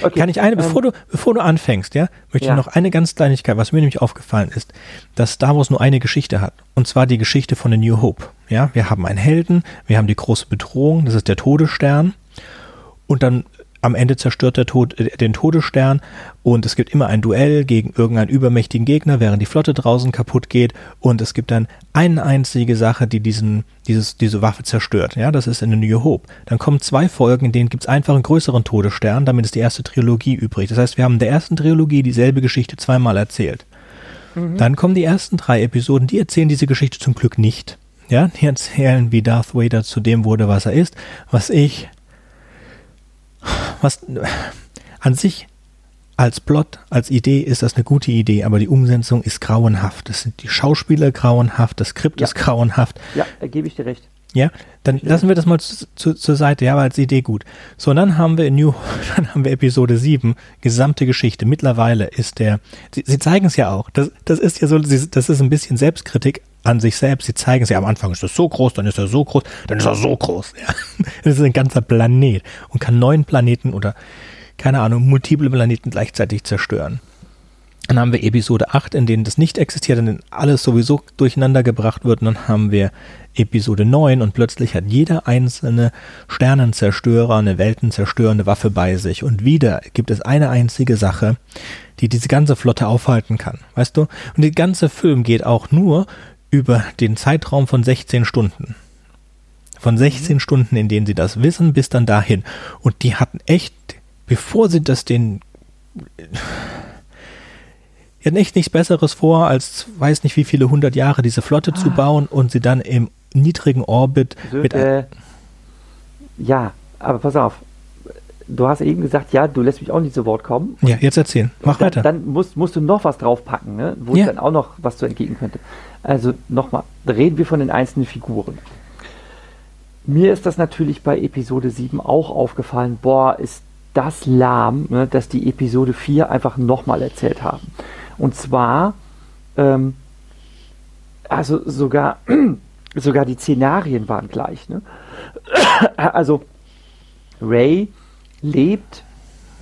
Okay, Kann ich eine, bevor ähm, du, bevor du anfängst, ja, möchte ja. ich noch eine ganz Kleinigkeit, was mir nämlich aufgefallen ist, dass Star Wars nur eine Geschichte hat. Und zwar die Geschichte von The New Hope. Ja, wir haben einen Helden, wir haben die große Bedrohung, das ist der Todesstern. Und dann am Ende zerstört der Tod äh, den Todesstern und es gibt immer ein Duell gegen irgendeinen übermächtigen Gegner, während die Flotte draußen kaputt geht und es gibt dann eine einzige Sache, die diesen, dieses, diese Waffe zerstört. Ja, das ist in The New Hope. Dann kommen zwei Folgen, in denen gibt es einfach einen größeren Todesstern, damit ist die erste Trilogie übrig. Das heißt, wir haben in der ersten Trilogie dieselbe Geschichte zweimal erzählt. Mhm. Dann kommen die ersten drei Episoden, die erzählen diese Geschichte zum Glück nicht. Ja, die erzählen, wie Darth Vader zu dem wurde, was er ist, was ich was an sich als Plot, als Idee ist das eine gute Idee, aber die Umsetzung ist grauenhaft. Das sind die Schauspieler grauenhaft, das Skript ja. ist grauenhaft. Ja, da gebe ich dir recht. Ja, dann lassen wir das mal zu, zu, zur Seite, ja, aber als Idee gut. So, und dann haben wir in New, dann haben wir Episode 7, gesamte Geschichte. Mittlerweile ist der, sie, sie zeigen es ja auch, das, das ist ja so, das ist ein bisschen Selbstkritik an sich selbst. Sie zeigen es ja am Anfang ist das so groß, dann ist er so groß, dann ist er so groß. Ja. Das ist ein ganzer Planet und kann neun Planeten oder, keine Ahnung, multiple Planeten gleichzeitig zerstören. Dann haben wir Episode 8, in denen das nicht existiert, in denen alles sowieso durcheinander gebracht wird. Und dann haben wir Episode 9 und plötzlich hat jeder einzelne Sternenzerstörer eine weltenzerstörende Waffe bei sich. Und wieder gibt es eine einzige Sache, die diese ganze Flotte aufhalten kann. Weißt du? Und der ganze Film geht auch nur über den Zeitraum von 16 Stunden. Von 16 mhm. Stunden, in denen sie das wissen, bis dann dahin. Und die hatten echt, bevor sie das den die hatten echt nichts Besseres vor, als weiß nicht wie viele hundert Jahre diese Flotte ah. zu bauen und sie dann im niedrigen Orbit so, mit. Äh, ja, aber pass auf. Du hast eben gesagt, ja, du lässt mich auch nicht zu Wort kommen. Ja, jetzt erzählen. Mach dann, weiter. Dann musst, musst du noch was draufpacken, ne? wo ja. es dann auch noch was zu entgegen könnte. Also nochmal, reden wir von den einzelnen Figuren. Mir ist das natürlich bei Episode 7 auch aufgefallen, boah, ist das lahm, ne, dass die Episode 4 einfach nochmal erzählt haben. Und zwar, ähm, also sogar, sogar die Szenarien waren gleich. Ne? Also Ray lebt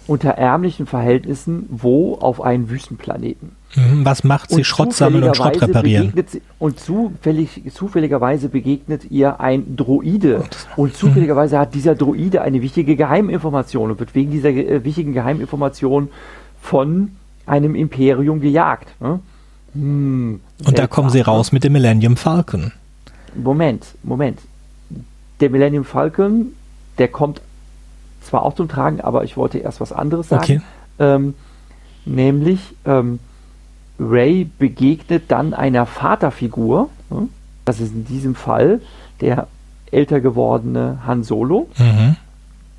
unter ärmlichen Verhältnissen wo auf einem Wüstenplaneten. Mhm, was macht sie? Schrott sammeln und Schrott reparieren. Sie, und zufällig, zufälligerweise begegnet ihr ein Droide. Und zufälligerweise hat dieser Droide eine wichtige Geheiminformation und wird wegen dieser äh, wichtigen Geheiminformation von einem Imperium gejagt. Ne? Hm, und da kommen sie raus mit dem Millennium Falcon. Moment, Moment. Der Millennium Falcon, der kommt zwar auch zum Tragen, aber ich wollte erst was anderes sagen. Okay. Ähm, nämlich ähm, Ray begegnet dann einer Vaterfigur. Ne? Das ist in diesem Fall der älter gewordene Han Solo. Mhm.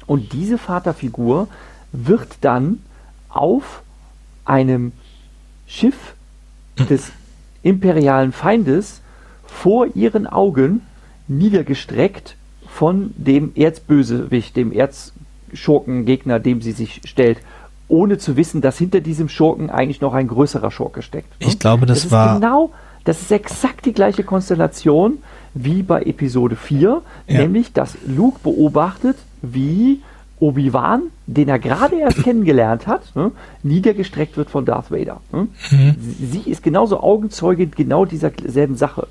Und diese Vaterfigur wird dann auf einem Schiff des imperialen Feindes vor ihren Augen niedergestreckt von dem Erzbösewicht, dem Erzschurkengegner, dem sie sich stellt, ohne zu wissen, dass hinter diesem Schurken eigentlich noch ein größerer Schurke steckt. Ne? Ich glaube, das, das war. Genau, das ist exakt die gleiche Konstellation wie bei Episode 4, ja. nämlich, dass Luke beobachtet, wie Obi-Wan, den er gerade erst kennengelernt hat, ne, niedergestreckt wird von Darth Vader. Ne? Mhm. Sie ist genauso Augenzeuge genau dieser selben Sache.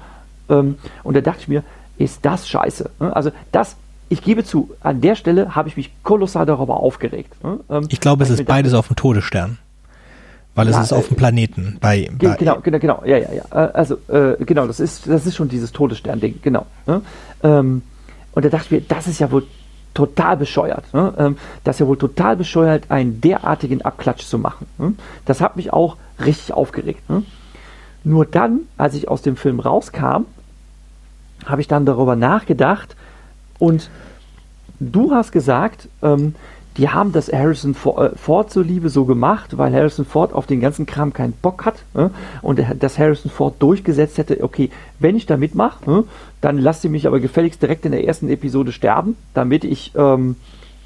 Ähm, und da dachte ich mir, ist das scheiße. Ne? Also das, ich gebe zu, an der Stelle habe ich mich kolossal darüber aufgeregt. Ne? Ähm, ich glaube, es ist beides auf dem Todesstern. Weil ja, es ist auf dem äh, Planeten. Bei, bei genau, genau, genau, ja, ja, ja. Äh, also, äh, genau, das ist, das ist schon dieses Todesstern-Ding, genau. Ne? Ähm, und da dachte ich mir, das ist ja wohl total bescheuert. Ne? Ähm, das ist ja wohl total bescheuert, einen derartigen Abklatsch zu machen. Ne? Das hat mich auch richtig aufgeregt. Ne? Nur dann, als ich aus dem Film rauskam, habe ich dann darüber nachgedacht und du hast gesagt, ähm, die haben das Harrison äh, Ford zuliebe so gemacht, weil Harrison Ford auf den ganzen Kram keinen Bock hat äh, und dass Harrison Ford durchgesetzt hätte, okay, wenn ich da mitmache, äh, dann lasst ihr mich aber gefälligst direkt in der ersten Episode sterben, damit ich ähm,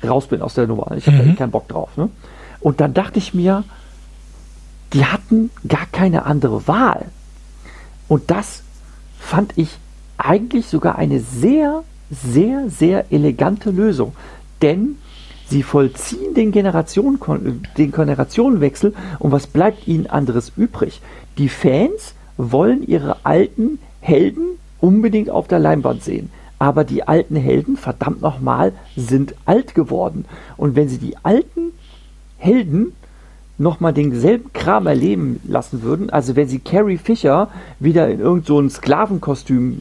raus bin aus der Nummer. Ich habe mhm. da eh keinen Bock drauf. Ne? Und dann dachte ich mir, die hatten gar keine andere Wahl. Und das fand ich eigentlich sogar eine sehr, sehr, sehr elegante Lösung. Denn Sie vollziehen den, Generation, den Generationenwechsel und was bleibt ihnen anderes übrig? Die Fans wollen ihre alten Helden unbedingt auf der Leinwand sehen. Aber die alten Helden, verdammt nochmal, sind alt geworden. Und wenn sie die alten Helden nochmal denselben Kram erleben lassen würden, also wenn sie Carrie Fisher wieder in irgendein so Sklavenkostüm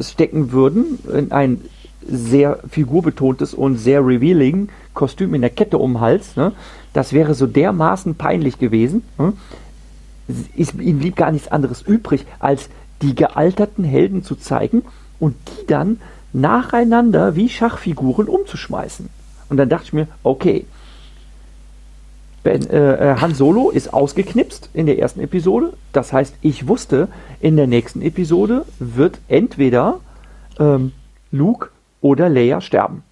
stecken würden, in ein sehr figurbetontes und sehr revealing Kostüm in der Kette um den Hals. Ne? Das wäre so dermaßen peinlich gewesen. Ne? Ist, ihm blieb gar nichts anderes übrig, als die gealterten Helden zu zeigen und die dann nacheinander wie Schachfiguren umzuschmeißen. Und dann dachte ich mir, okay, ben, äh, äh Han Solo ist ausgeknipst in der ersten Episode. Das heißt, ich wusste, in der nächsten Episode wird entweder ähm, Luke oder Leia sterben.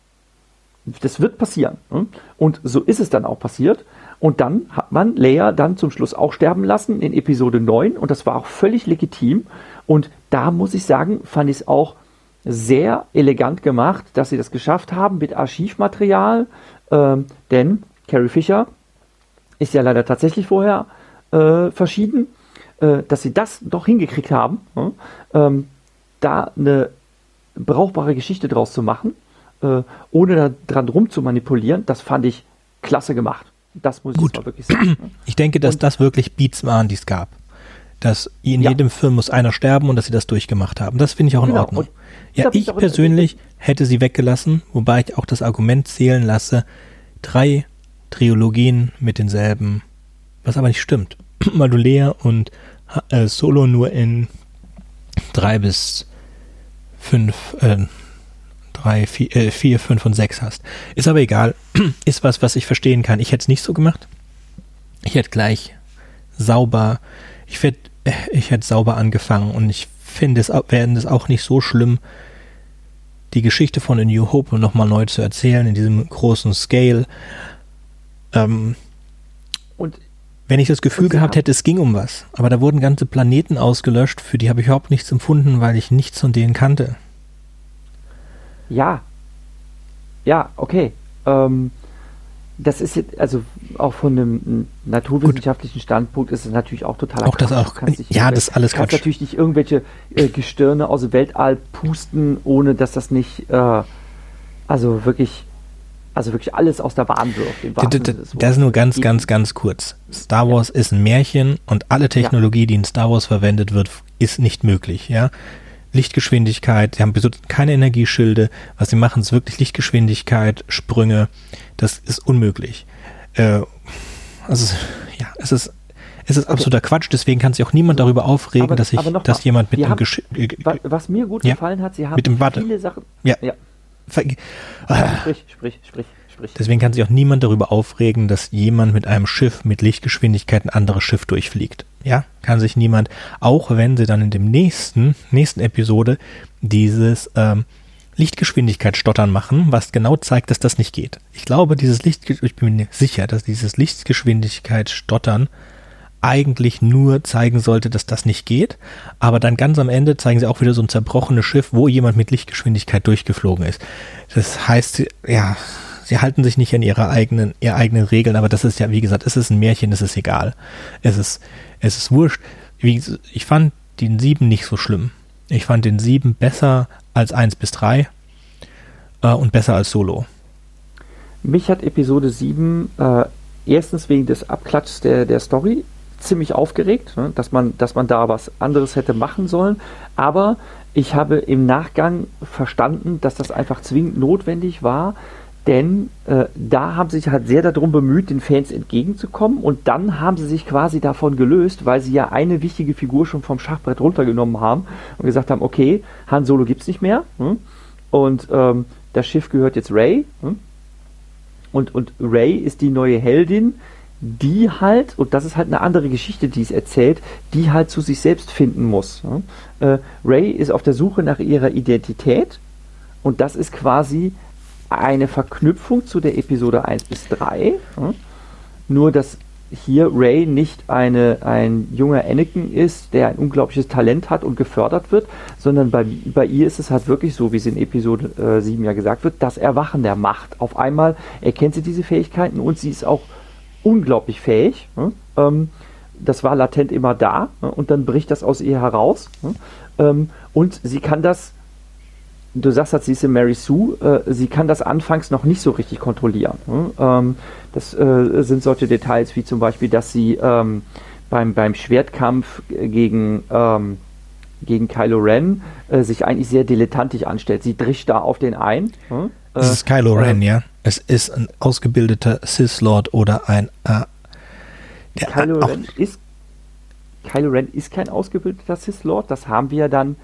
Das wird passieren. Ne? Und so ist es dann auch passiert. Und dann hat man Leia dann zum Schluss auch sterben lassen in Episode 9 und das war auch völlig legitim. Und da muss ich sagen, fand ich es auch sehr elegant gemacht, dass sie das geschafft haben mit Archivmaterial, ähm, denn Carrie Fisher ist ja leider tatsächlich vorher äh, verschieden, äh, dass sie das doch hingekriegt haben, äh, ähm, da eine brauchbare Geschichte draus zu machen, äh, ohne da dran rum zu manipulieren, das fand ich klasse gemacht. Das muss Gut. ich wirklich sagen. Ich denke, dass und, das wirklich Beats waren, die es gab. Dass in ja. jedem Film muss einer sterben und dass sie das durchgemacht haben. Das finde ich auch in genau. Ordnung. Und ja, ich persönlich hätte sie weggelassen, wobei ich auch das Argument zählen lasse, drei Trilogien mit denselben, was aber nicht stimmt. Weil du Lea und äh, Solo nur in drei bis fünf, äh, drei, vier, äh, vier, fünf und sechs hast. Ist aber egal. Ist was, was ich verstehen kann. Ich hätte es nicht so gemacht. Ich hätte gleich sauber, ich hätte, äh, ich hätte sauber angefangen und ich finde es, werden es auch nicht so schlimm, die Geschichte von A New Hope nochmal neu zu erzählen in diesem großen Scale. Ähm, und wenn ich das Gefühl gehabt hätte, es ging um was, aber da wurden ganze Planeten ausgelöscht, für die habe ich überhaupt nichts empfunden, weil ich nichts von denen kannte. Ja. Ja, okay. Ähm, das ist jetzt, also auch von einem naturwissenschaftlichen Gut. Standpunkt ist es natürlich auch total Auch Quatsch. das auch, ja, das ist alles Quatsch. Du kannst natürlich nicht irgendwelche äh, Gestirne aus dem Weltall pusten, ohne dass das nicht, äh, also wirklich also wirklich alles aus der Bahn wirft. Das ist nur ganz, ganz, ganz kurz. Star Wars ja. ist ein Märchen und alle Technologie, ja. die in Star Wars verwendet wird, ist nicht möglich. Ja, Lichtgeschwindigkeit, sie haben keine Energieschilde. Was sie machen, ist wirklich Lichtgeschwindigkeit, Sprünge. Das ist unmöglich. Äh, also ja, es ist es ist absoluter okay. Quatsch, deswegen kann sich auch niemand darüber aufregen, aber, dass ich, dass jemand mit dem Gesch Was mir gut ja, gefallen hat, sie haben mit dem, viele Sachen. Ja. ja. Sprich, sprich, sprich, sprich. Deswegen kann sich auch niemand darüber aufregen, dass jemand mit einem Schiff mit Lichtgeschwindigkeit ein anderes Schiff durchfliegt. Ja, kann sich niemand, auch wenn sie dann in dem nächsten, nächsten Episode dieses ähm, Lichtgeschwindigkeit stottern machen, was genau zeigt, dass das nicht geht. Ich glaube, dieses Licht, ich bin mir sicher, dass dieses Lichtgeschwindigkeit stottern eigentlich nur zeigen sollte, dass das nicht geht. Aber dann ganz am Ende zeigen sie auch wieder so ein zerbrochenes Schiff, wo jemand mit Lichtgeschwindigkeit durchgeflogen ist. Das heißt, ja, sie halten sich nicht an ihre eigenen, ihre eigenen Regeln, aber das ist ja, wie gesagt, es ist ein Märchen, es ist egal. Es ist, es ist wurscht. Wie, ich fand den sieben nicht so schlimm. Ich fand den sieben besser als eins bis drei äh, und besser als Solo. Mich hat Episode 7 äh, erstens wegen des Abklatschs der, der Story ziemlich aufgeregt, ne, dass, man, dass man da was anderes hätte machen sollen. Aber ich habe im Nachgang verstanden, dass das einfach zwingend notwendig war, denn äh, da haben sie sich halt sehr darum bemüht, den Fans entgegenzukommen und dann haben sie sich quasi davon gelöst, weil sie ja eine wichtige Figur schon vom Schachbrett runtergenommen haben und gesagt haben, okay, Han Solo gibt es nicht mehr hm? und ähm, das Schiff gehört jetzt Ray hm? und, und Ray ist die neue Heldin, die halt, und das ist halt eine andere Geschichte, die es erzählt, die halt zu sich selbst finden muss. Äh, Ray ist auf der Suche nach ihrer Identität und das ist quasi eine Verknüpfung zu der Episode 1 bis 3. Nur, dass hier Ray nicht eine, ein junger Anakin ist, der ein unglaubliches Talent hat und gefördert wird, sondern bei, bei ihr ist es halt wirklich so, wie es in Episode äh, 7 ja gesagt wird, das Erwachen der Macht. Auf einmal erkennt sie diese Fähigkeiten und sie ist auch unglaublich fähig. Ne? Ähm, das war latent immer da ne? und dann bricht das aus ihr heraus. Ne? Ähm, und sie kann das, du sagst halt, sie ist Mary Sue, äh, sie kann das anfangs noch nicht so richtig kontrollieren. Ne? Ähm, das äh, sind solche Details wie zum Beispiel, dass sie ähm, beim, beim Schwertkampf gegen ähm, gegen Kylo Ren äh, sich eigentlich sehr dilettantisch anstellt. Sie drischt da auf den ein. Hm? Das ist Kylo Ren, ja. Es ist ein ausgebildeter Sith-Lord oder ein. Äh, der Kylo, Ren ist, Kylo Ren ist kein ausgebildeter Sith-Lord, das haben wir dann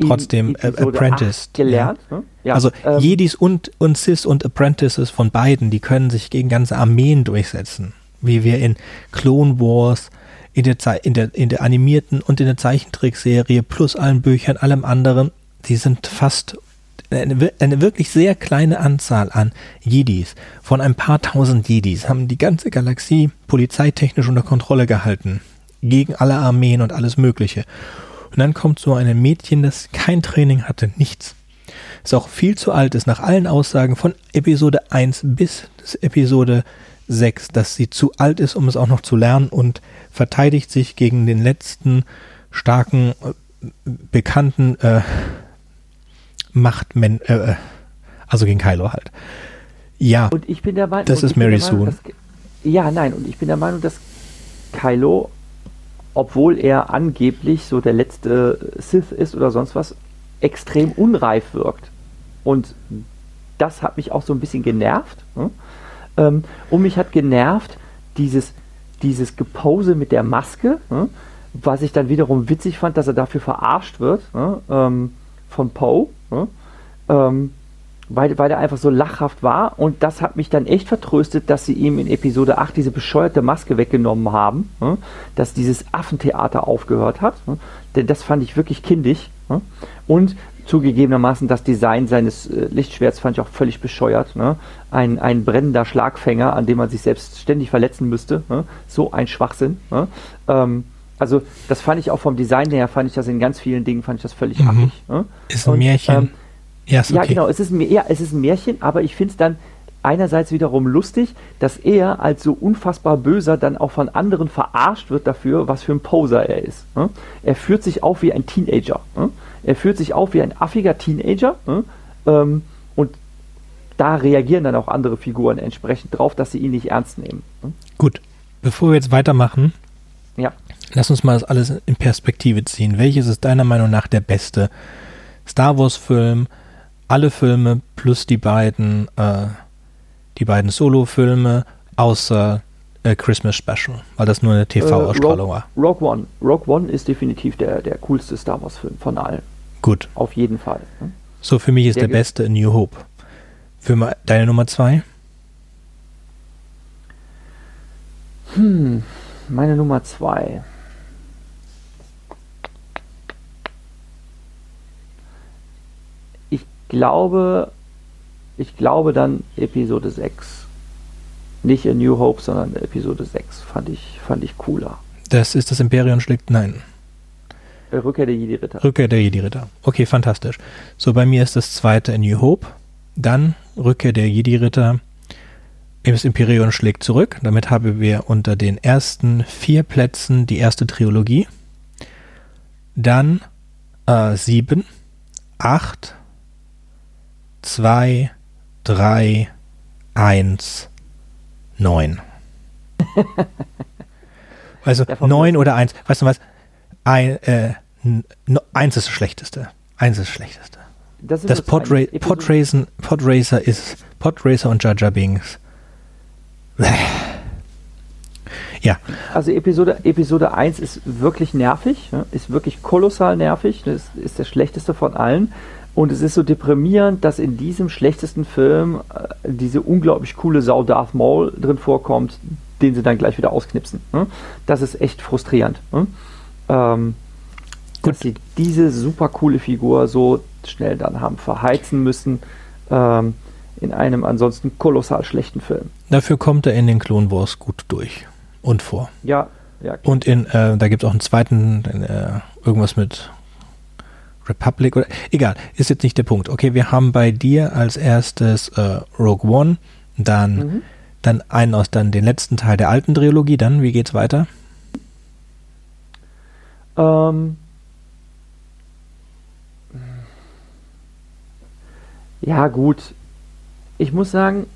trotzdem äh, Apprentice gelernt. Ja. Ne? Ja, also ähm, Jedis und, und Sith und Apprentices von beiden, die können sich gegen ganze Armeen durchsetzen. Wie wir in Clone Wars, in der, in der, in der animierten und in der Zeichentrickserie plus allen Büchern, allem anderen, die sind fast eine, eine wirklich sehr kleine Anzahl an Jedis, von ein paar tausend Jedis, haben die ganze Galaxie polizeitechnisch unter Kontrolle gehalten. Gegen alle Armeen und alles Mögliche. Und dann kommt so ein Mädchen, das kein Training hatte, nichts. Ist auch viel zu alt, ist nach allen Aussagen von Episode 1 bis Episode 6, dass sie zu alt ist, um es auch noch zu lernen und verteidigt sich gegen den letzten starken, äh, bekannten äh, macht Men äh, äh, also gegen Kylo halt. Ja. Und ich bin der Meinung, das ist Mary Sue. Ja, nein, und ich bin der Meinung, dass Kylo, obwohl er angeblich so der letzte Sith ist oder sonst was, extrem unreif wirkt. Und das hat mich auch so ein bisschen genervt. Ne? Ähm, und mich hat genervt dieses, dieses Gepose mit der Maske, ne? was ich dann wiederum witzig fand, dass er dafür verarscht wird ähm, von Poe. Ne? Ähm, weil, weil er einfach so lachhaft war und das hat mich dann echt vertröstet, dass sie ihm in Episode 8 diese bescheuerte Maske weggenommen haben, ne? dass dieses Affentheater aufgehört hat, ne? denn das fand ich wirklich kindisch ne? und zugegebenermaßen das Design seines äh, Lichtschwerts fand ich auch völlig bescheuert, ne? ein, ein brennender Schlagfänger, an dem man sich selbst ständig verletzen müsste, ne? so ein Schwachsinn. Ne? Ähm, also das fand ich auch vom Design her, fand ich das in ganz vielen Dingen, fand ich das völlig mhm. affig. Ne? Ist ein und, Märchen. Ähm, ja, okay. ja, genau, es ist, ein, ja, es ist ein Märchen, aber ich finde es dann einerseits wiederum lustig, dass er als so unfassbar böser dann auch von anderen verarscht wird dafür, was für ein Poser er ist. Ne? Er führt sich auf wie ein Teenager. Ne? Er führt sich auf wie ein affiger Teenager. Ne? Ähm, und da reagieren dann auch andere Figuren entsprechend drauf, dass sie ihn nicht ernst nehmen. Ne? Gut, bevor wir jetzt weitermachen, ja. Lass uns mal das alles in Perspektive ziehen. Welches ist deiner Meinung nach der beste Star Wars-Film? Alle Filme plus die beiden, äh, die beiden Solo-Filme außer äh, Christmas Special, weil das nur eine TV-Ausstrahlung äh, war. Rogue One. Rogue One ist definitiv der, der coolste Star Wars-Film von allen. Gut. Auf jeden Fall. Hm? So, für mich ist der, der beste in New Hope. Für deine Nummer zwei? Hm, meine Nummer zwei. Glaube, ich glaube dann Episode 6. Nicht A New Hope, sondern Episode 6 fand ich, fand ich cooler. Das ist das Imperium schlägt, nein. Rückkehr der Jedi-Ritter. Rückkehr der Jedi-Ritter. Okay, fantastisch. So, bei mir ist das zweite A New Hope, dann Rückkehr der Jedi-Ritter, das Imperium schlägt zurück. Damit haben wir unter den ersten vier Plätzen die erste Trilogie. Dann äh, sieben, acht, zwei, drei, eins, neun. also neun oder eins. Weißt du was? Ein, äh, eins ist das Schlechteste. Eins ist das Schlechteste. Das, das Podracer, Podracer, Podracer ist Podracer und Jar Binks ja. Also Episode, Episode 1 ist wirklich nervig, ist wirklich kolossal nervig, das ist der schlechteste von allen. Und es ist so deprimierend, dass in diesem schlechtesten Film äh, diese unglaublich coole Sau Darth Maul drin vorkommt, den sie dann gleich wieder ausknipsen. Ne? Das ist echt frustrierend. Ne? Ähm, dass sie diese super coole Figur so schnell dann haben verheizen müssen. Ähm, in einem ansonsten kolossal schlechten Film. Dafür kommt er in den Clone Wars gut durch und vor. Ja, ja. Klar. Und in, äh, da gibt es auch einen zweiten, äh, irgendwas mit Republic oder egal, ist jetzt nicht der Punkt. Okay, wir haben bei dir als erstes äh, Rogue One, dann, mhm. dann einen aus dann den letzten Teil der alten Trilogie, dann, wie geht's weiter? Ähm, ja, gut ich muss sagen,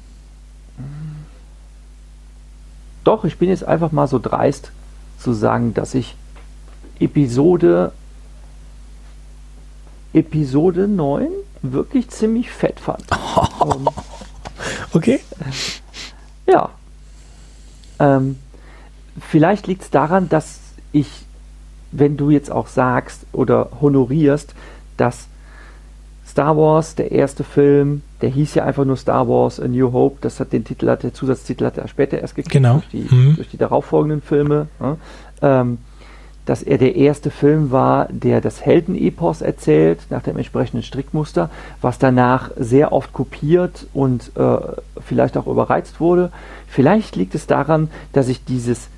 doch, ich bin jetzt einfach mal so dreist zu sagen, dass ich Episode Episode 9 wirklich ziemlich fett fand. ähm, okay. Ja. Ähm, vielleicht liegt es daran, dass ich, wenn du jetzt auch sagst oder honorierst, dass Star Wars, der erste Film, der hieß ja einfach nur Star Wars A New Hope. Das hat den Titel, der Zusatztitel hat er später erst gekriegt genau. durch, die, mhm. durch die darauffolgenden Filme. Ja. Ähm, dass er der erste Film war, der das Heldenepos erzählt, nach dem entsprechenden Strickmuster, was danach sehr oft kopiert und äh, vielleicht auch überreizt wurde. Vielleicht liegt es daran, dass ich dieses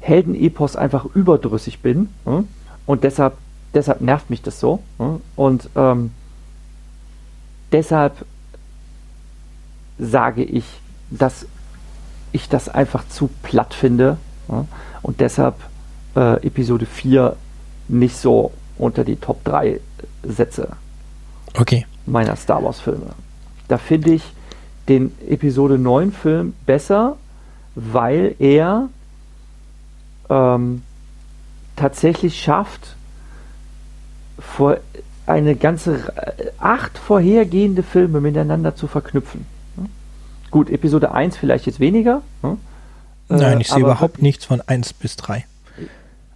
Heldenepos einfach überdrüssig bin ja, und deshalb, deshalb nervt mich das so. Ja, und ähm, deshalb sage ich, dass ich das einfach zu platt finde ja, und deshalb äh, Episode 4 nicht so unter die Top 3 setze. Okay. Meiner Star Wars Filme. Da finde ich den Episode 9 Film besser, weil er ähm, tatsächlich schafft, vor eine ganze acht vorhergehende Filme miteinander zu verknüpfen. Gut, Episode 1 vielleicht jetzt weniger. Nein, ich sehe überhaupt nichts von 1 bis 3.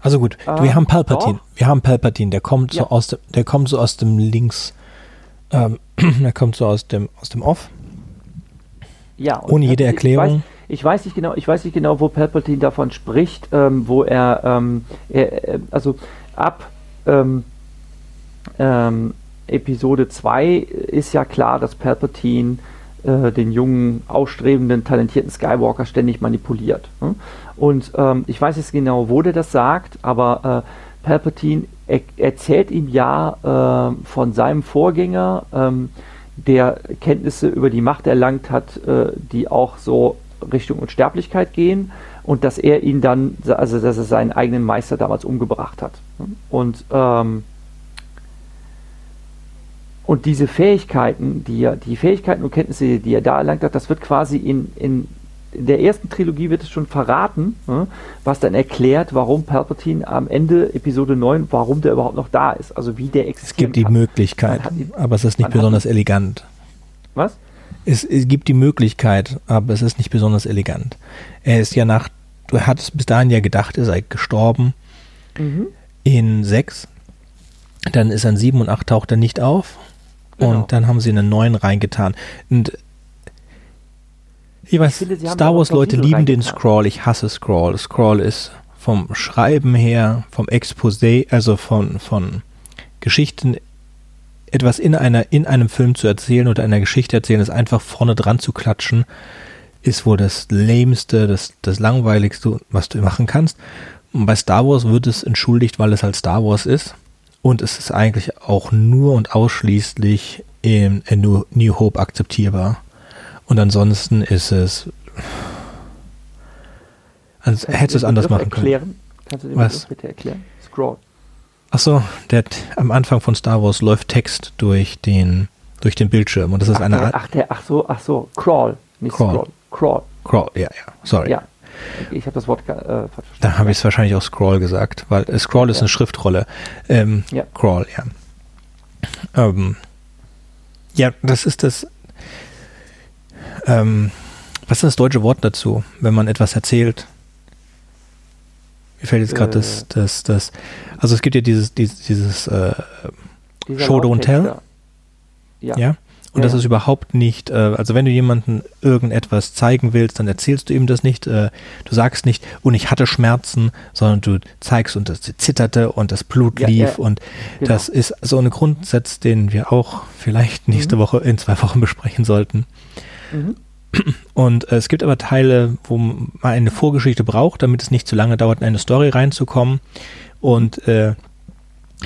Also gut, äh, wir haben Palpatine. Doch. Wir haben Palpatine, der kommt ja. so aus dem, der kommt so aus dem Links, ähm, der kommt so aus dem, aus dem Off. Ja, ohne jede Erklärung. Ich weiß, ich weiß, nicht genau, ich weiß nicht genau, wo Palpatine davon spricht, ähm, wo er, ähm, er, äh, also ab ähm, ähm, Episode 2 ist ja klar, dass Palpatine äh, den jungen, ausstrebenden, talentierten Skywalker ständig manipuliert. Ne? Und ähm, ich weiß jetzt genau, wo der das sagt, aber äh, Palpatine er erzählt ihm ja äh, von seinem Vorgänger, ähm, der Kenntnisse über die Macht erlangt hat, äh, die auch so Richtung Unsterblichkeit gehen und dass er ihn dann, also dass er seinen eigenen Meister damals umgebracht hat. Und ähm, und diese Fähigkeiten, die er, die Fähigkeiten und Kenntnisse, die er da erlangt hat, das wird quasi in, in, in der ersten Trilogie wird es schon verraten, was dann erklärt, warum Palpatine am Ende Episode 9, warum der überhaupt noch da ist, also wie der existiert. Es gibt die kann. Möglichkeit, ihn, aber es ist nicht besonders elegant. Was? Es, es, gibt die Möglichkeit, aber es ist nicht besonders elegant. Er ist ja nach, du hattest bis dahin ja gedacht, er sei gestorben. Mhm. In 6, dann ist er in 7 und 8 taucht er nicht auf. Genau. Und dann haben sie einen neuen reingetan. Und ich weiß, ich finde, Star Wars-Leute lieben den Scroll. Ich hasse Scroll. Scroll ist vom Schreiben her, vom Exposé, also von, von Geschichten etwas in einer, in einem Film zu erzählen oder einer Geschichte erzählen, ist einfach vorne dran zu klatschen, ist wohl das lämste, das, das langweiligste, was du machen kannst. Und bei Star Wars wird es entschuldigt, weil es halt Star Wars ist. Und es ist eigentlich auch nur und ausschließlich in, in New Hope akzeptierbar. Und ansonsten ist es. Also hätte es anders machen erklären? können. Kannst du den Was? bitte erklären? Scroll. Achso, der am Anfang von Star Wars läuft Text durch den durch den Bildschirm und das ist ach, eine Art ach, der, ach so, ach so, Crawl, nicht Crawl. Scroll. Crawl. Crawl, ja, ja, sorry. Ja. Ich habe das Wort äh, verstanden. Da habe ich es wahrscheinlich auch Scroll gesagt, weil äh, Scroll ist Ja. eine Schriftrolle. Ähm, Ja. Crawl, ja. Ähm, ja, das ist das. Ähm, was ist das deutsche Wort dazu, wenn man etwas erzählt? Mir fällt jetzt gerade Äh. das, das, das. Also es gibt ja dieses, dieses, dieses äh, Show, don't tell. Ja. Ja. Und Ja, das ja. ist überhaupt nicht, äh, also wenn du jemandem irgendetwas zeigen willst, dann erzählst du ihm das nicht. Äh, du sagst nicht, und ich hatte Schmerzen, sondern du zeigst und das zitterte und das Blut Ja, lief. und genau. das ist so ein Grundsatz, den wir auch vielleicht nächste Mhm. Woche in zwei Wochen besprechen sollten. Mhm. Und äh, es gibt aber Teile, wo man eine Vorgeschichte braucht, damit es nicht zu lange dauert, in eine Story reinzukommen. Und äh,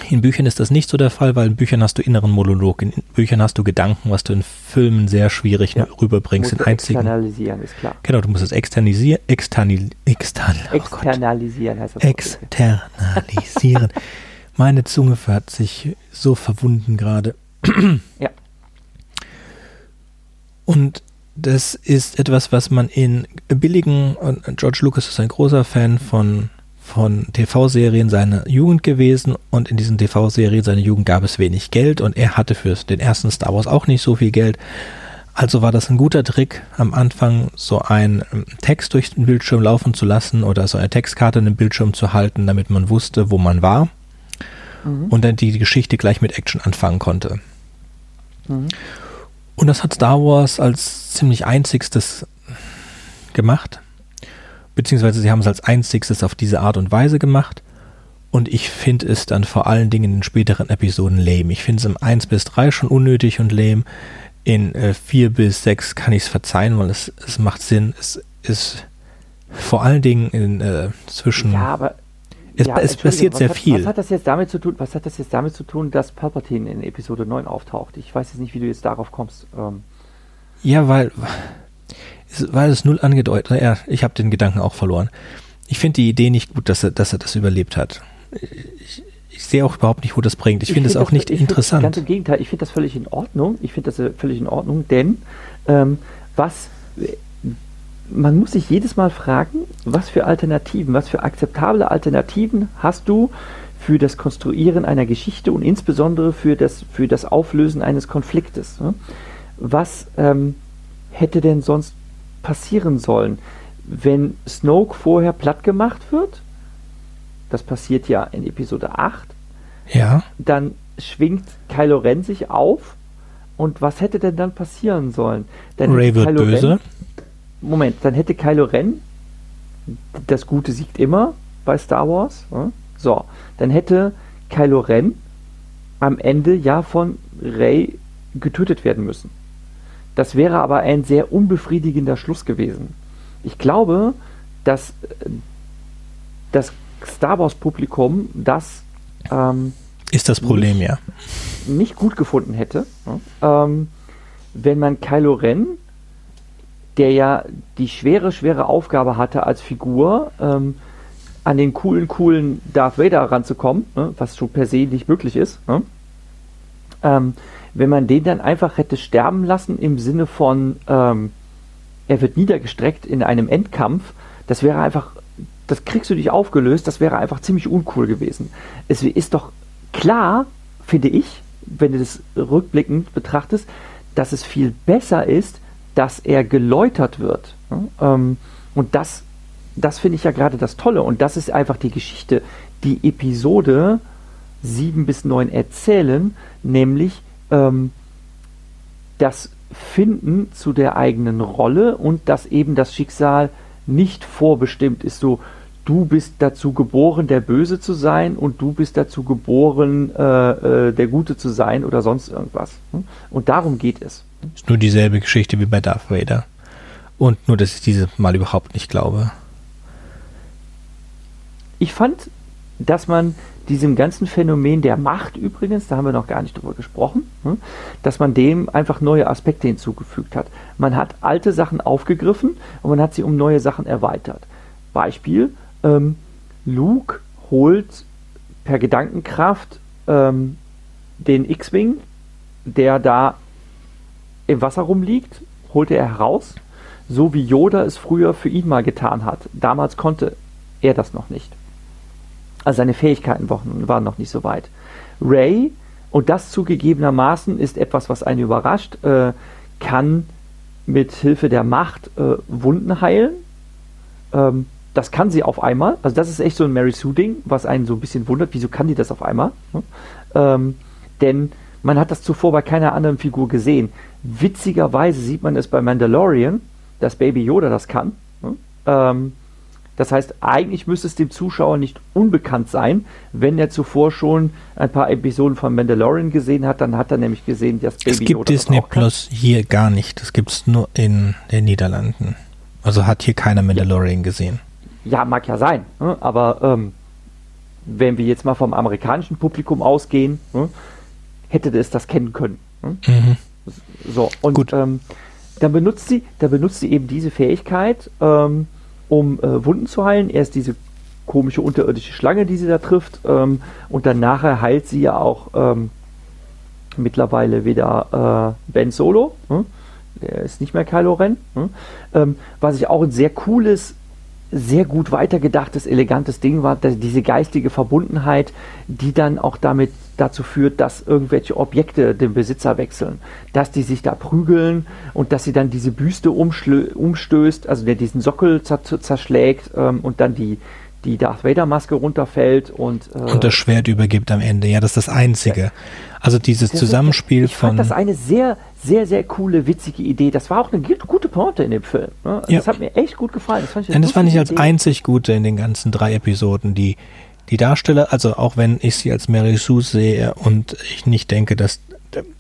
in Büchern ist das nicht so der Fall, weil in Büchern hast du inneren Monolog, in Büchern hast du Gedanken, was du in Filmen sehr schwierig Ja. rüberbringst. Musst In du einzigen, externalisieren, ist klar. genau, du musst es externalisieren, external, extern, oh Gott, Externalisieren heißt das. externalisieren. Meine Zunge hat sich so verwunden gerade. Ja. Und das ist etwas, was man in billigen, und George Lucas ist ein großer Fan von, von TV-Serien seiner Jugend gewesen und in diesen TV-Serien seiner Jugend gab es wenig Geld und er hatte für den ersten Star Wars auch nicht so viel Geld. Also war das ein guter Trick, am Anfang so einen ähm, Text durch den Bildschirm laufen zu lassen oder so eine Textkarte in den Bildschirm zu halten, damit man wusste, wo man war Mhm. und dann die Geschichte gleich mit Action anfangen konnte. Mhm. Und das hat Star Wars als ziemlich einzigstes gemacht. Beziehungsweise sie haben es als einzigstes auf diese Art und Weise gemacht. Und ich finde es dann vor allen Dingen in den späteren Episoden lame. Ich finde es im 1 bis 3 schon unnötig und lame. In äh, 4 bis 6 kann ich es verzeihen, weil es, es macht Sinn. Es ist vor allen Dingen in, äh, zwischen. Ja, aber Es- ja, es passiert sehr hat, viel. Was hat das jetzt damit zu tun? Was hat das jetzt damit zu tun, dass Palpatine in Episode 9 auftaucht? Ich weiß jetzt nicht, wie du jetzt darauf kommst. Ähm, Ja, weil, es- weil es null angedeutet Ja, ich habe den Gedanken auch verloren. Ich finde die Idee nicht gut, dass er, dass er das überlebt hat. Ich, ich sehe auch überhaupt nicht, wo das bringt. Ich, finde es find auch nicht ich find- interessant. Ganz im Gegenteil, ich finde das völlig in Ordnung. Ich finde das äh, völlig in Ordnung, denn ähm, was man muss sich jedes Mal fragen, was für Alternativen, was für akzeptable Alternativen hast du für das Konstruieren einer Geschichte und insbesondere für das, für das Auflösen eines Konfliktes. Ne? Was ähm, hätte denn sonst passieren sollen, wenn Snoke vorher platt gemacht wird? Das passiert ja in Episode 8 ja, dann schwingt Kylo Ren sich auf. Und was hätte denn dann passieren sollen? Dann Ray wird Kylo böse. Ren, Moment, dann hätte Kylo Ren, das Gute siegt immer bei Star Wars. So, dann hätte Kylo Ren am Ende ja von Ray getötet werden müssen. Das wäre aber ein sehr unbefriedigender Schluss gewesen. Ich glaube, dass das Star Wars Publikum das ähm, ist das Problem, nicht- ja. nicht gut gefunden hätte, ähm, wenn man Kylo Ren, der ja die schwere, schwere Aufgabe hatte als Figur, ähm, an den coolen, coolen Darth Vader ranzukommen, ne? was schon per se nicht möglich ist, ne? ähm, wenn man den dann einfach hätte sterben lassen im Sinne von, ähm, er wird niedergestreckt in einem Endkampf, das wäre einfach, das kriegst du dich aufgelöst, das wäre einfach ziemlich uncool gewesen. Es ist doch klar, finde ich, wenn du das rückblickend betrachtest, dass es viel besser ist, dass er geläutert wird. Ähm, und das, das finde ich ja gerade das Tolle. Und das ist einfach die Geschichte, die Episode 7 bis 9 erzählen, nämlich ähm, das Finden zu der eigenen Rolle und dass eben das Schicksal nicht vorbestimmt ist. So, du bist dazu geboren, der Böse zu sein und du bist dazu geboren, äh, äh, der Gute zu sein oder sonst irgendwas. Hm? Und darum geht es. Ist nur dieselbe Geschichte wie bei Darth Vader. Und nur, dass ich dieses Mal überhaupt nicht glaube. Ich fand, dass man diesem ganzen Phänomen der Macht übrigens, da haben wir noch gar nicht drüber gesprochen, hm, dass man dem einfach neue Aspekte hinzugefügt hat. Man hat alte Sachen aufgegriffen und man hat sie um neue Sachen erweitert. Beispiel, ähm, Luke holt per Gedankenkraft ähm, den X-Wing, der da im Wasser rumliegt, holte er heraus, so wie Yoda es früher für ihn mal getan hat. Damals konnte er das noch nicht. Also seine Fähigkeiten waren noch nicht so weit. Ray, und das zugegebenermaßen ist etwas, was einen überrascht, äh, kann mit Hilfe der Macht äh, Wunden heilen. Ähm, das kann sie auf einmal. Also das ist echt so ein Mary Sue-Ding, was einen so ein bisschen wundert. Wieso kann die das auf einmal? Hm? Ähm, denn man hat das zuvor bei keiner anderen Figur gesehen. Witzigerweise sieht man es bei Mandalorian, dass Baby Yoda das kann. Hm? Ähm, das heißt, eigentlich müsste es dem Zuschauer nicht unbekannt sein, wenn er zuvor schon ein paar Episoden von Mandalorian gesehen hat, dann hat er nämlich gesehen, dass Baby Yoda. Es gibt Yoda Disney Plus hier gar nicht. Das gibt es nur in den Niederlanden. Also hat hier keiner Mandalorian ja. gesehen. Ja, mag ja sein, ne? aber ähm, wenn wir jetzt mal vom amerikanischen Publikum ausgehen, ne, hätte es das kennen können. Ne? Mhm. So, und Gut. Ähm, dann benutzt sie, dann benutzt sie eben diese Fähigkeit, ähm, um äh, Wunden zu heilen. Erst diese komische unterirdische Schlange, die sie da trifft, ähm, und dann nachher heilt sie ja auch ähm, mittlerweile wieder äh, Ben Solo. Hm? Der ist nicht mehr Kylo Ren. Hm? Was ich auch ein sehr cooles sehr gut weitergedachtes, elegantes Ding war, diese geistige Verbundenheit, die dann auch damit dazu führt, dass irgendwelche Objekte den Besitzer wechseln, dass die sich da prügeln und dass sie dann diese Büste umstößt, also der diesen Sockel zerschlägt ähm, und dann die, die Darth Vader Maske runterfällt und, äh, und das Schwert übergibt am Ende. Ja, das ist das Einzige. Also dieses Zusammenspiel ich von. Ich fand das eine sehr, sehr, sehr coole, witzige Idee. Das war auch eine gute Pointe in dem Film. Ne? Ja. Das hat mir echt gut gefallen. Das fand ich, das fand ich als Idee. einzig gute in den ganzen drei Episoden. Die, die Darsteller, also auch wenn ich sie als Mary Sue sehe und ich nicht denke, dass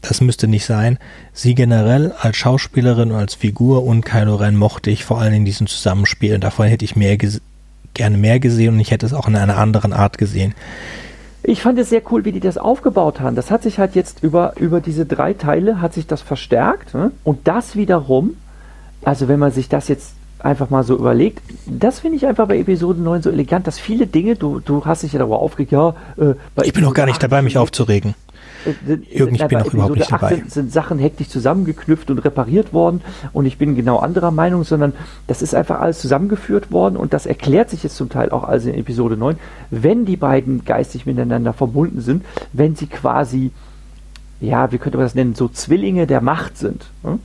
das müsste nicht sein. Sie generell als Schauspielerin und als Figur und Kylo Ren mochte ich vor allem in diesem Zusammenspiel. Davon hätte ich mehr gerne mehr gesehen und ich hätte es auch in einer anderen Art gesehen. Ich fand es sehr cool, wie die das aufgebaut haben. Das hat sich halt jetzt über, über diese drei Teile hat sich das verstärkt. Ne? Und das wiederum, also wenn man sich das jetzt einfach mal so überlegt, das finde ich einfach bei Episode 9 so elegant, dass viele Dinge, du, du hast dich ja darüber aufgeregt, ja, äh, Ich bin noch gar nicht dabei, mich aufzuregen. Irgendwie bin auch überhaupt nicht dabei. Sind, sind Sachen hektisch zusammengeknüpft und repariert worden und ich bin genau anderer Meinung, sondern das ist einfach alles zusammengeführt worden und das erklärt sich jetzt zum Teil auch alles in Episode 9, wenn die beiden geistig miteinander verbunden sind, wenn sie quasi, ja, wie könnte man das nennen, so Zwillinge der Macht sind. Hm?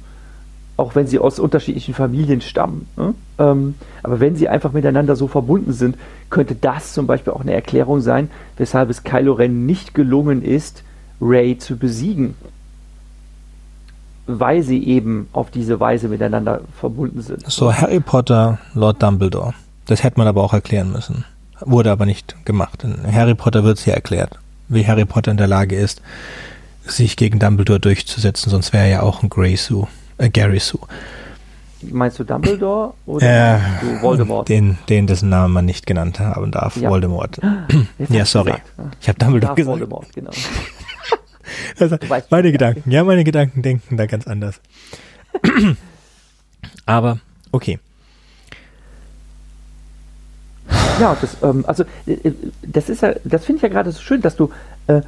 Auch wenn sie aus unterschiedlichen Familien stammen. Hm? Ähm, aber wenn sie einfach miteinander so verbunden sind, könnte das zum Beispiel auch eine Erklärung sein, weshalb es Kylo Ren nicht gelungen ist, Ray zu besiegen, weil sie eben auf diese Weise miteinander verbunden sind. So Harry Potter, Lord Dumbledore. Das hätte man aber auch erklären müssen. Wurde aber nicht gemacht. In Harry Potter wird es hier erklärt, wie Harry Potter in der Lage ist, sich gegen Dumbledore durchzusetzen, sonst wäre er ja auch ein Grey Sue, äh, Gary Sue. Meinst du Dumbledore oder äh, du Voldemort? Den, den dessen Namen man nicht genannt haben darf, ja. Voldemort. ja, sorry. Gesagt. Ich habe Dumbledore Darf gesagt. Voldemort, genau. Also, meine Gedanken, ja, meine Gedanken denken da ganz anders. Aber, okay. Ja, das, ähm, also, äh, äh, das ist ja, das finde ich ja gerade so schön, dass du äh,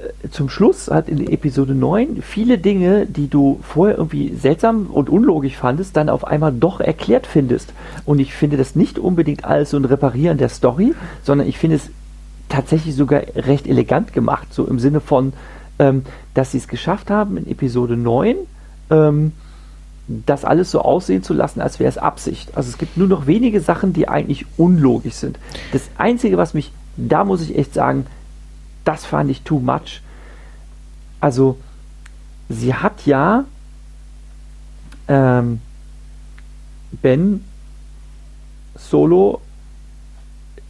äh, zum Schluss halt in Episode 9 viele Dinge, die du vorher irgendwie seltsam und unlogisch fandest, dann auf einmal doch erklärt findest. Und ich finde das nicht unbedingt alles so ein Reparieren der Story, sondern ich finde es tatsächlich sogar recht elegant gemacht, so im Sinne von, ähm, dass sie es geschafft haben, in Episode 9 ähm, das alles so aussehen zu lassen, als wäre es Absicht. Also es gibt nur noch wenige Sachen, die eigentlich unlogisch sind. Das Einzige, was mich, da muss ich echt sagen, das fand ich too much. Also, sie hat ja ähm, Ben Solo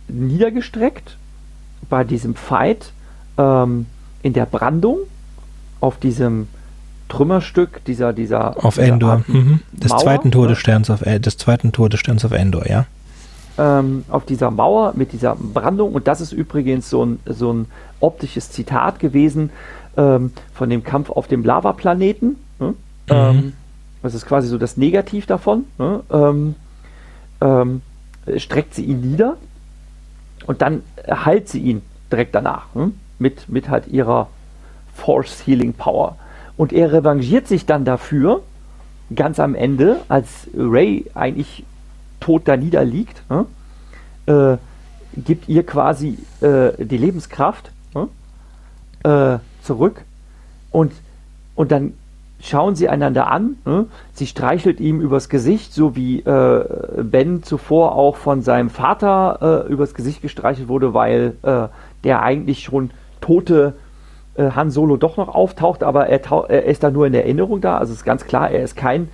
niedergestreckt bei diesem Fight ähm, in der Brandung auf diesem Trümmerstück dieser dieser auf dieser Endor mhm. des Mauer, zweiten ne? Todessterns auf des zweiten Todessterns auf Endor ja ähm, auf dieser Mauer mit dieser Brandung. Und das ist übrigens so ein, so ein optisches Zitat gewesen ähm, von dem Kampf auf dem Lavaplaneten. Ne? Ähm, das ist quasi so das Negativ davon. Ne? Ähm, ähm, streckt sie ihn nieder und dann heilt sie ihn direkt danach ne? Mit, mit halt ihrer Force Healing Power. Und er revanchiert sich dann dafür, ganz am Ende, als Ray eigentlich tot da niederliegt, ne? äh, gibt ihr quasi äh, die Lebenskraft ne? äh, zurück und, und dann schauen sie einander an. Ne? Sie streichelt ihm übers Gesicht, so wie äh, Ben zuvor auch von seinem Vater äh, übers Gesicht gestreichelt wurde, weil äh, der eigentlich schon tote äh, Han Solo doch noch auftaucht, aber er, er ist da nur in Erinnerung da. Also ist ganz klar, er ist kein,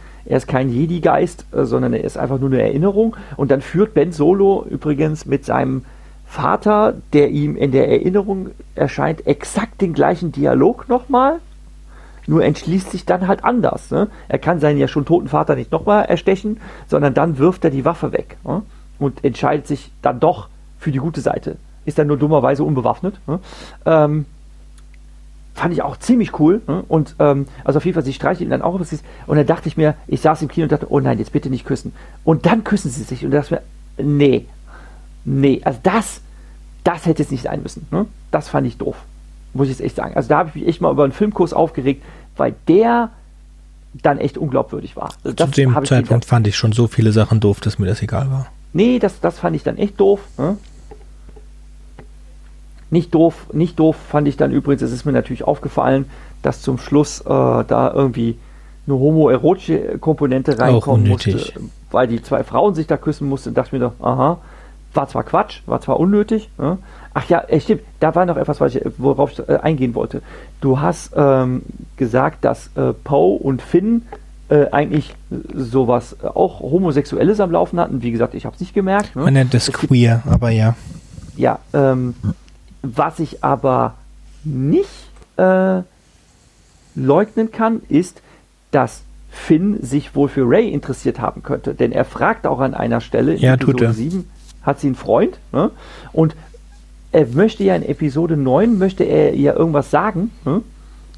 kein Jedi-Geist, äh, sondern er ist einfach nur eine Erinnerung. Und dann führt Ben Solo übrigens mit seinem Vater, der ihm in der Erinnerung erscheint, exakt den gleichen Dialog nochmal. Nur entschließt sich dann halt anders. Ne? Er kann seinen ja schon toten Vater nicht nochmal erstechen, sondern dann wirft er die Waffe weg ne? und entscheidet sich dann doch für die gute Seite. Ist dann nur dummerweise unbewaffnet. Ne? Ähm, fand ich auch ziemlich cool. Ne? Und ähm, also auf jeden Fall, sie ihn dann auch. Und dann dachte ich mir, ich saß im Kino und dachte, oh nein, jetzt bitte nicht küssen. Und dann küssen sie sich und da dachte ich mir, nee, nee, also das, das hätte es nicht sein müssen. Ne? Das fand ich doof. Muss ich jetzt echt sagen. Also da habe ich mich echt mal über einen Filmkurs aufgeregt, weil der dann echt unglaubwürdig war. Also zu dem Zeitpunkt fand ich schon so viele Sachen doof dass mir das egal war Nee, das, das fand ich dann echt doof. Ne? Nicht doof, nicht doof fand ich dann übrigens, es ist mir natürlich aufgefallen, dass zum Schluss äh, da irgendwie eine homoerotische Komponente reinkommen musste, weil die zwei Frauen sich da küssen mussten, dachte ich mir doch, aha, war zwar Quatsch, war zwar unnötig. Ne? Ach ja, äh, stimmt, da war noch etwas, was ich, worauf ich äh, eingehen wollte. Du hast ähm, gesagt, dass äh, Poe und Finn äh, eigentlich sowas äh, auch Homosexuelles am Laufen hatten. Wie gesagt, ich habe es nicht gemerkt. Ne? man nennt das Es gibt- queer aber ja Ja, ähm, was ich aber nicht äh, leugnen kann, ist, dass Finn sich wohl für Ray interessiert haben könnte. Denn er fragt auch an einer Stelle in Ja, tut Episode er. 7, hat sie einen Freund? Ne? Und er möchte ja in Episode 9, möchte er ihr irgendwas sagen, ne?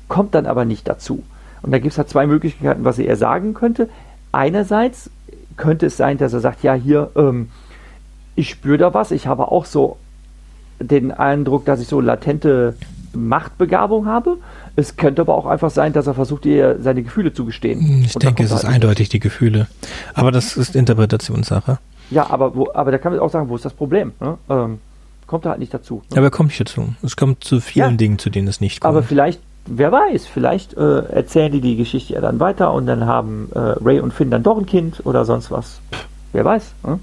kommt dann aber nicht dazu. Und da gibt es halt zwei Möglichkeiten, was er sagen könnte. Einerseits könnte es sein, dass er sagt, ja, hier, ähm, ich spüre da was, ich habe auch so den Eindruck, dass ich so latente Machtbegabung habe. Es könnte aber auch einfach sein, dass er versucht, ihr seine Gefühle zu gestehen. ich Und dann denke kommt es ist halt eindeutig die Gefühle aber das ist Interpretationssache nicht. Ja, aber, wo, aber da kann man auch sagen, wo ist das Problem? Ne? Ähm, kommt er halt nicht dazu. Ne? aber komme ich dazu es kommt zu vielen Ja. Dingen zu denen es nicht kommt Aber vielleicht, wer weiß, vielleicht äh, erzählen die die Geschichte ja dann weiter und dann haben äh, Ray und Finn dann doch ein Kind oder sonst was. Pff, wer weiß. Ne?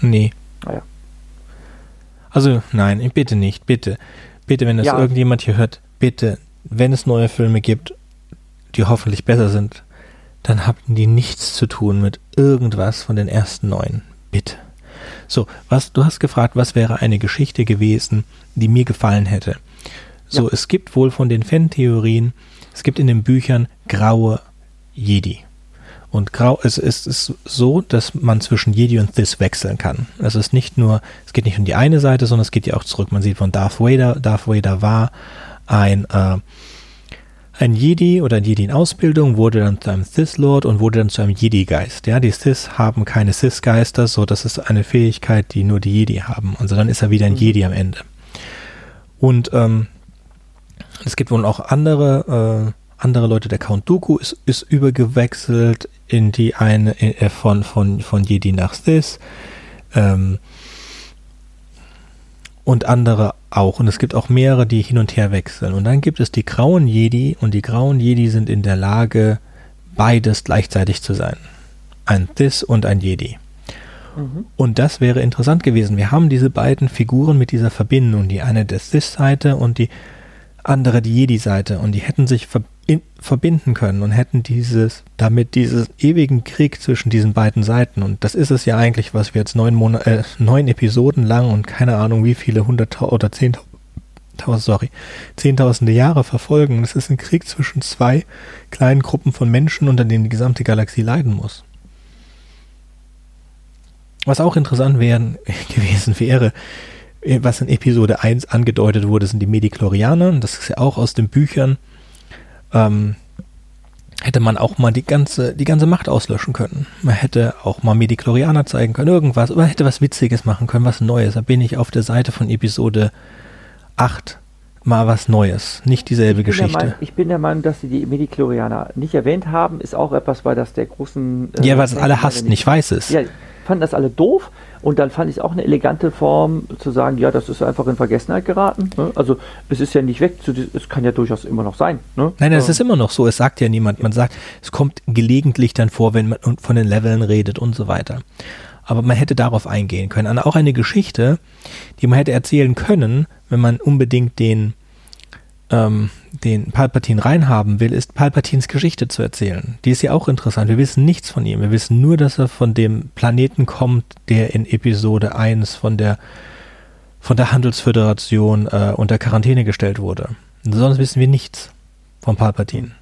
nee Naja. Also nein, bitte nicht, bitte. Bitte, wenn das Ja. irgendjemand hier hört, bitte, wenn es neue Filme gibt, die hoffentlich besser sind, dann haben die nichts zu tun mit irgendwas von den ersten neuen. Bitte. So, was, du hast gefragt, was wäre eine Geschichte gewesen, die mir gefallen hätte. So, Ja. es gibt wohl von den Fan-Theorien, es gibt in den Büchern graue Jedi. Und grau, es, ist so, dass man zwischen Jedi und This wechseln kann. Es ist nicht nur, es geht nicht um die eine Seite, sondern es geht ja auch zurück. Man sieht von Darth Vader, Darth Vader war ein, äh, ein Jedi oder ein Jedi in Ausbildung, wurde dann zu einem Sith-Lord und wurde dann zu einem Jedi-Geist. Ja, die Sith haben keine Sith-Geister, so das ist eine Fähigkeit, die nur die Jedi haben. Also dann ist er wieder ein Mhm. Jedi am Ende. Und ähm, es gibt wohl auch andere, äh, andere Leute, der Count Dooku ist, ist übergewechselt in die eine äh, von, von, von Jedi nach Sith. Ähm, und andere auch. Und es gibt auch mehrere, die hin und her wechseln. Und dann gibt es die grauen Jedi und die grauen Jedi sind in der Lage, beides gleichzeitig zu sein. Ein Sith und ein Jedi. Mhm. Und das wäre interessant gewesen. Wir haben diese beiden Figuren mit dieser Verbindung, die eine der Sith-Seite und die andere die Jedi-Seite. Und die hätten sich ver in, verbinden können und hätten dieses, damit diesen ewigen Krieg zwischen diesen beiden Seiten, und das ist es ja eigentlich, was wir jetzt neun, Monate, äh, neun Episoden lang und keine Ahnung wie viele hunderttausend oder zehntausend, sorry, zehntausende Jahre verfolgen. Das ist ein Krieg zwischen zwei kleinen Gruppen von Menschen, unter denen die gesamte Galaxie leiden muss. Was auch interessant wären, gewesen wäre, was in Episode 1 angedeutet wurde, sind die Mediklorianer. Das ist ja auch aus den Büchern ähm, hätte man auch mal die ganze, die ganze Macht auslöschen können. Man hätte auch mal Mediklorianer zeigen können, irgendwas, oder hätte was Witziges machen können, was Neues. Da bin ich auf der Seite von Episode 8 mal was Neues, nicht dieselbe ich Geschichte. Meinung, ich bin der Meinung, dass sie die Mediklorianer nicht erwähnt haben, ist auch etwas, weil das der großen... Äh, ja, was alle hassten, ich weiß es. Ja, fanden das alle doof und dann fand ich es auch eine elegante Form zu sagen, ja, das ist einfach in Vergessenheit geraten. Ne? Also es ist ja nicht weg, es kann ja durchaus immer noch sein. Ne? Nein, es ist immer noch so, es sagt ja niemand. Man sagt, es kommt gelegentlich dann vor, wenn man von den Leveln redet und so weiter. Aber man hätte darauf eingehen können. auch eine Geschichte, die man hätte erzählen können, wenn man unbedingt den ähm, den Palpatine reinhaben will, ist Palpatines Geschichte zu erzählen. Die ist ja auch interessant. Wir wissen nichts von ihm. Wir wissen nur, dass er von dem Planeten kommt, der in Episode 1 von der, von der Handelsföderation äh, unter Quarantäne gestellt wurde. sonst wissen wir nichts von Palpatine.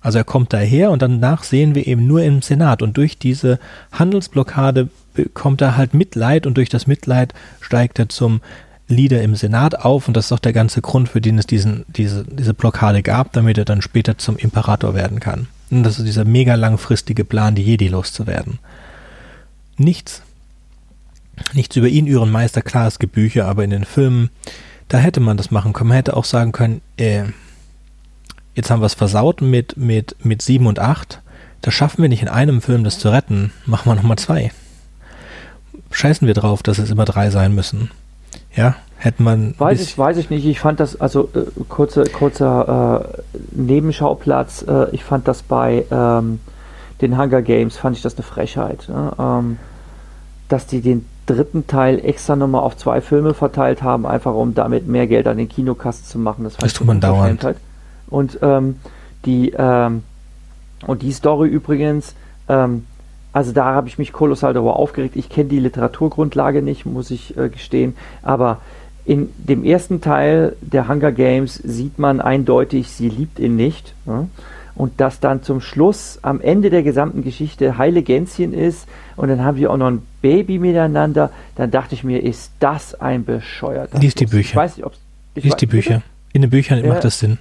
Also er kommt daher und danach sehen wir eben nur im Senat und durch diese Handelsblockade bekommt er halt Mitleid und durch das Mitleid steigt er zum Leader im Senat auf und das ist auch der ganze Grund, für den es diesen, diese, diese Blockade gab, damit er dann später zum Imperator werden kann. Und das ist dieser mega langfristige Plan, die Jedi loszuwerden. Nichts. Nichts über ihn, ihren Meister, klar, es gibt Bücher, aber in den Filmen, da hätte man das machen können. Man hätte auch sagen können, äh, jetzt haben wir es versaut mit, mit, mit 7 und 8. Das schaffen wir nicht in einem Film, das zu retten. Machen wir nochmal zwei. Scheißen wir drauf, dass es immer drei sein müssen. Ja, hätte man. Weiß ich, weiß ich nicht. Ich fand das, also äh, kurze, kurzer äh, Nebenschauplatz, äh, ich fand das bei ähm, den Hunger Games, fand ich das eine Frechheit. Ne? Ähm, dass die den dritten Teil extra nochmal auf zwei Filme verteilt haben, einfach um damit mehr Geld an den Kinokasten zu machen. Das, das tut man dauernd. Und ähm, die ähm, und die Story übrigens, ähm, also da habe ich mich kolossal darüber aufgeregt. Ich kenne die Literaturgrundlage nicht, muss ich äh, gestehen. Aber in dem ersten Teil der Hunger Games sieht man eindeutig, sie liebt ihn nicht. Ja? Und dass dann zum Schluss am Ende der gesamten Geschichte heile Gänschen ist und dann haben wir auch noch ein Baby miteinander, dann dachte ich mir, ist das ein bescheuerter Lies die Bücher. Ich weiß nicht, ob's, Lies die Bücher. In den Büchern ja. macht das Sinn.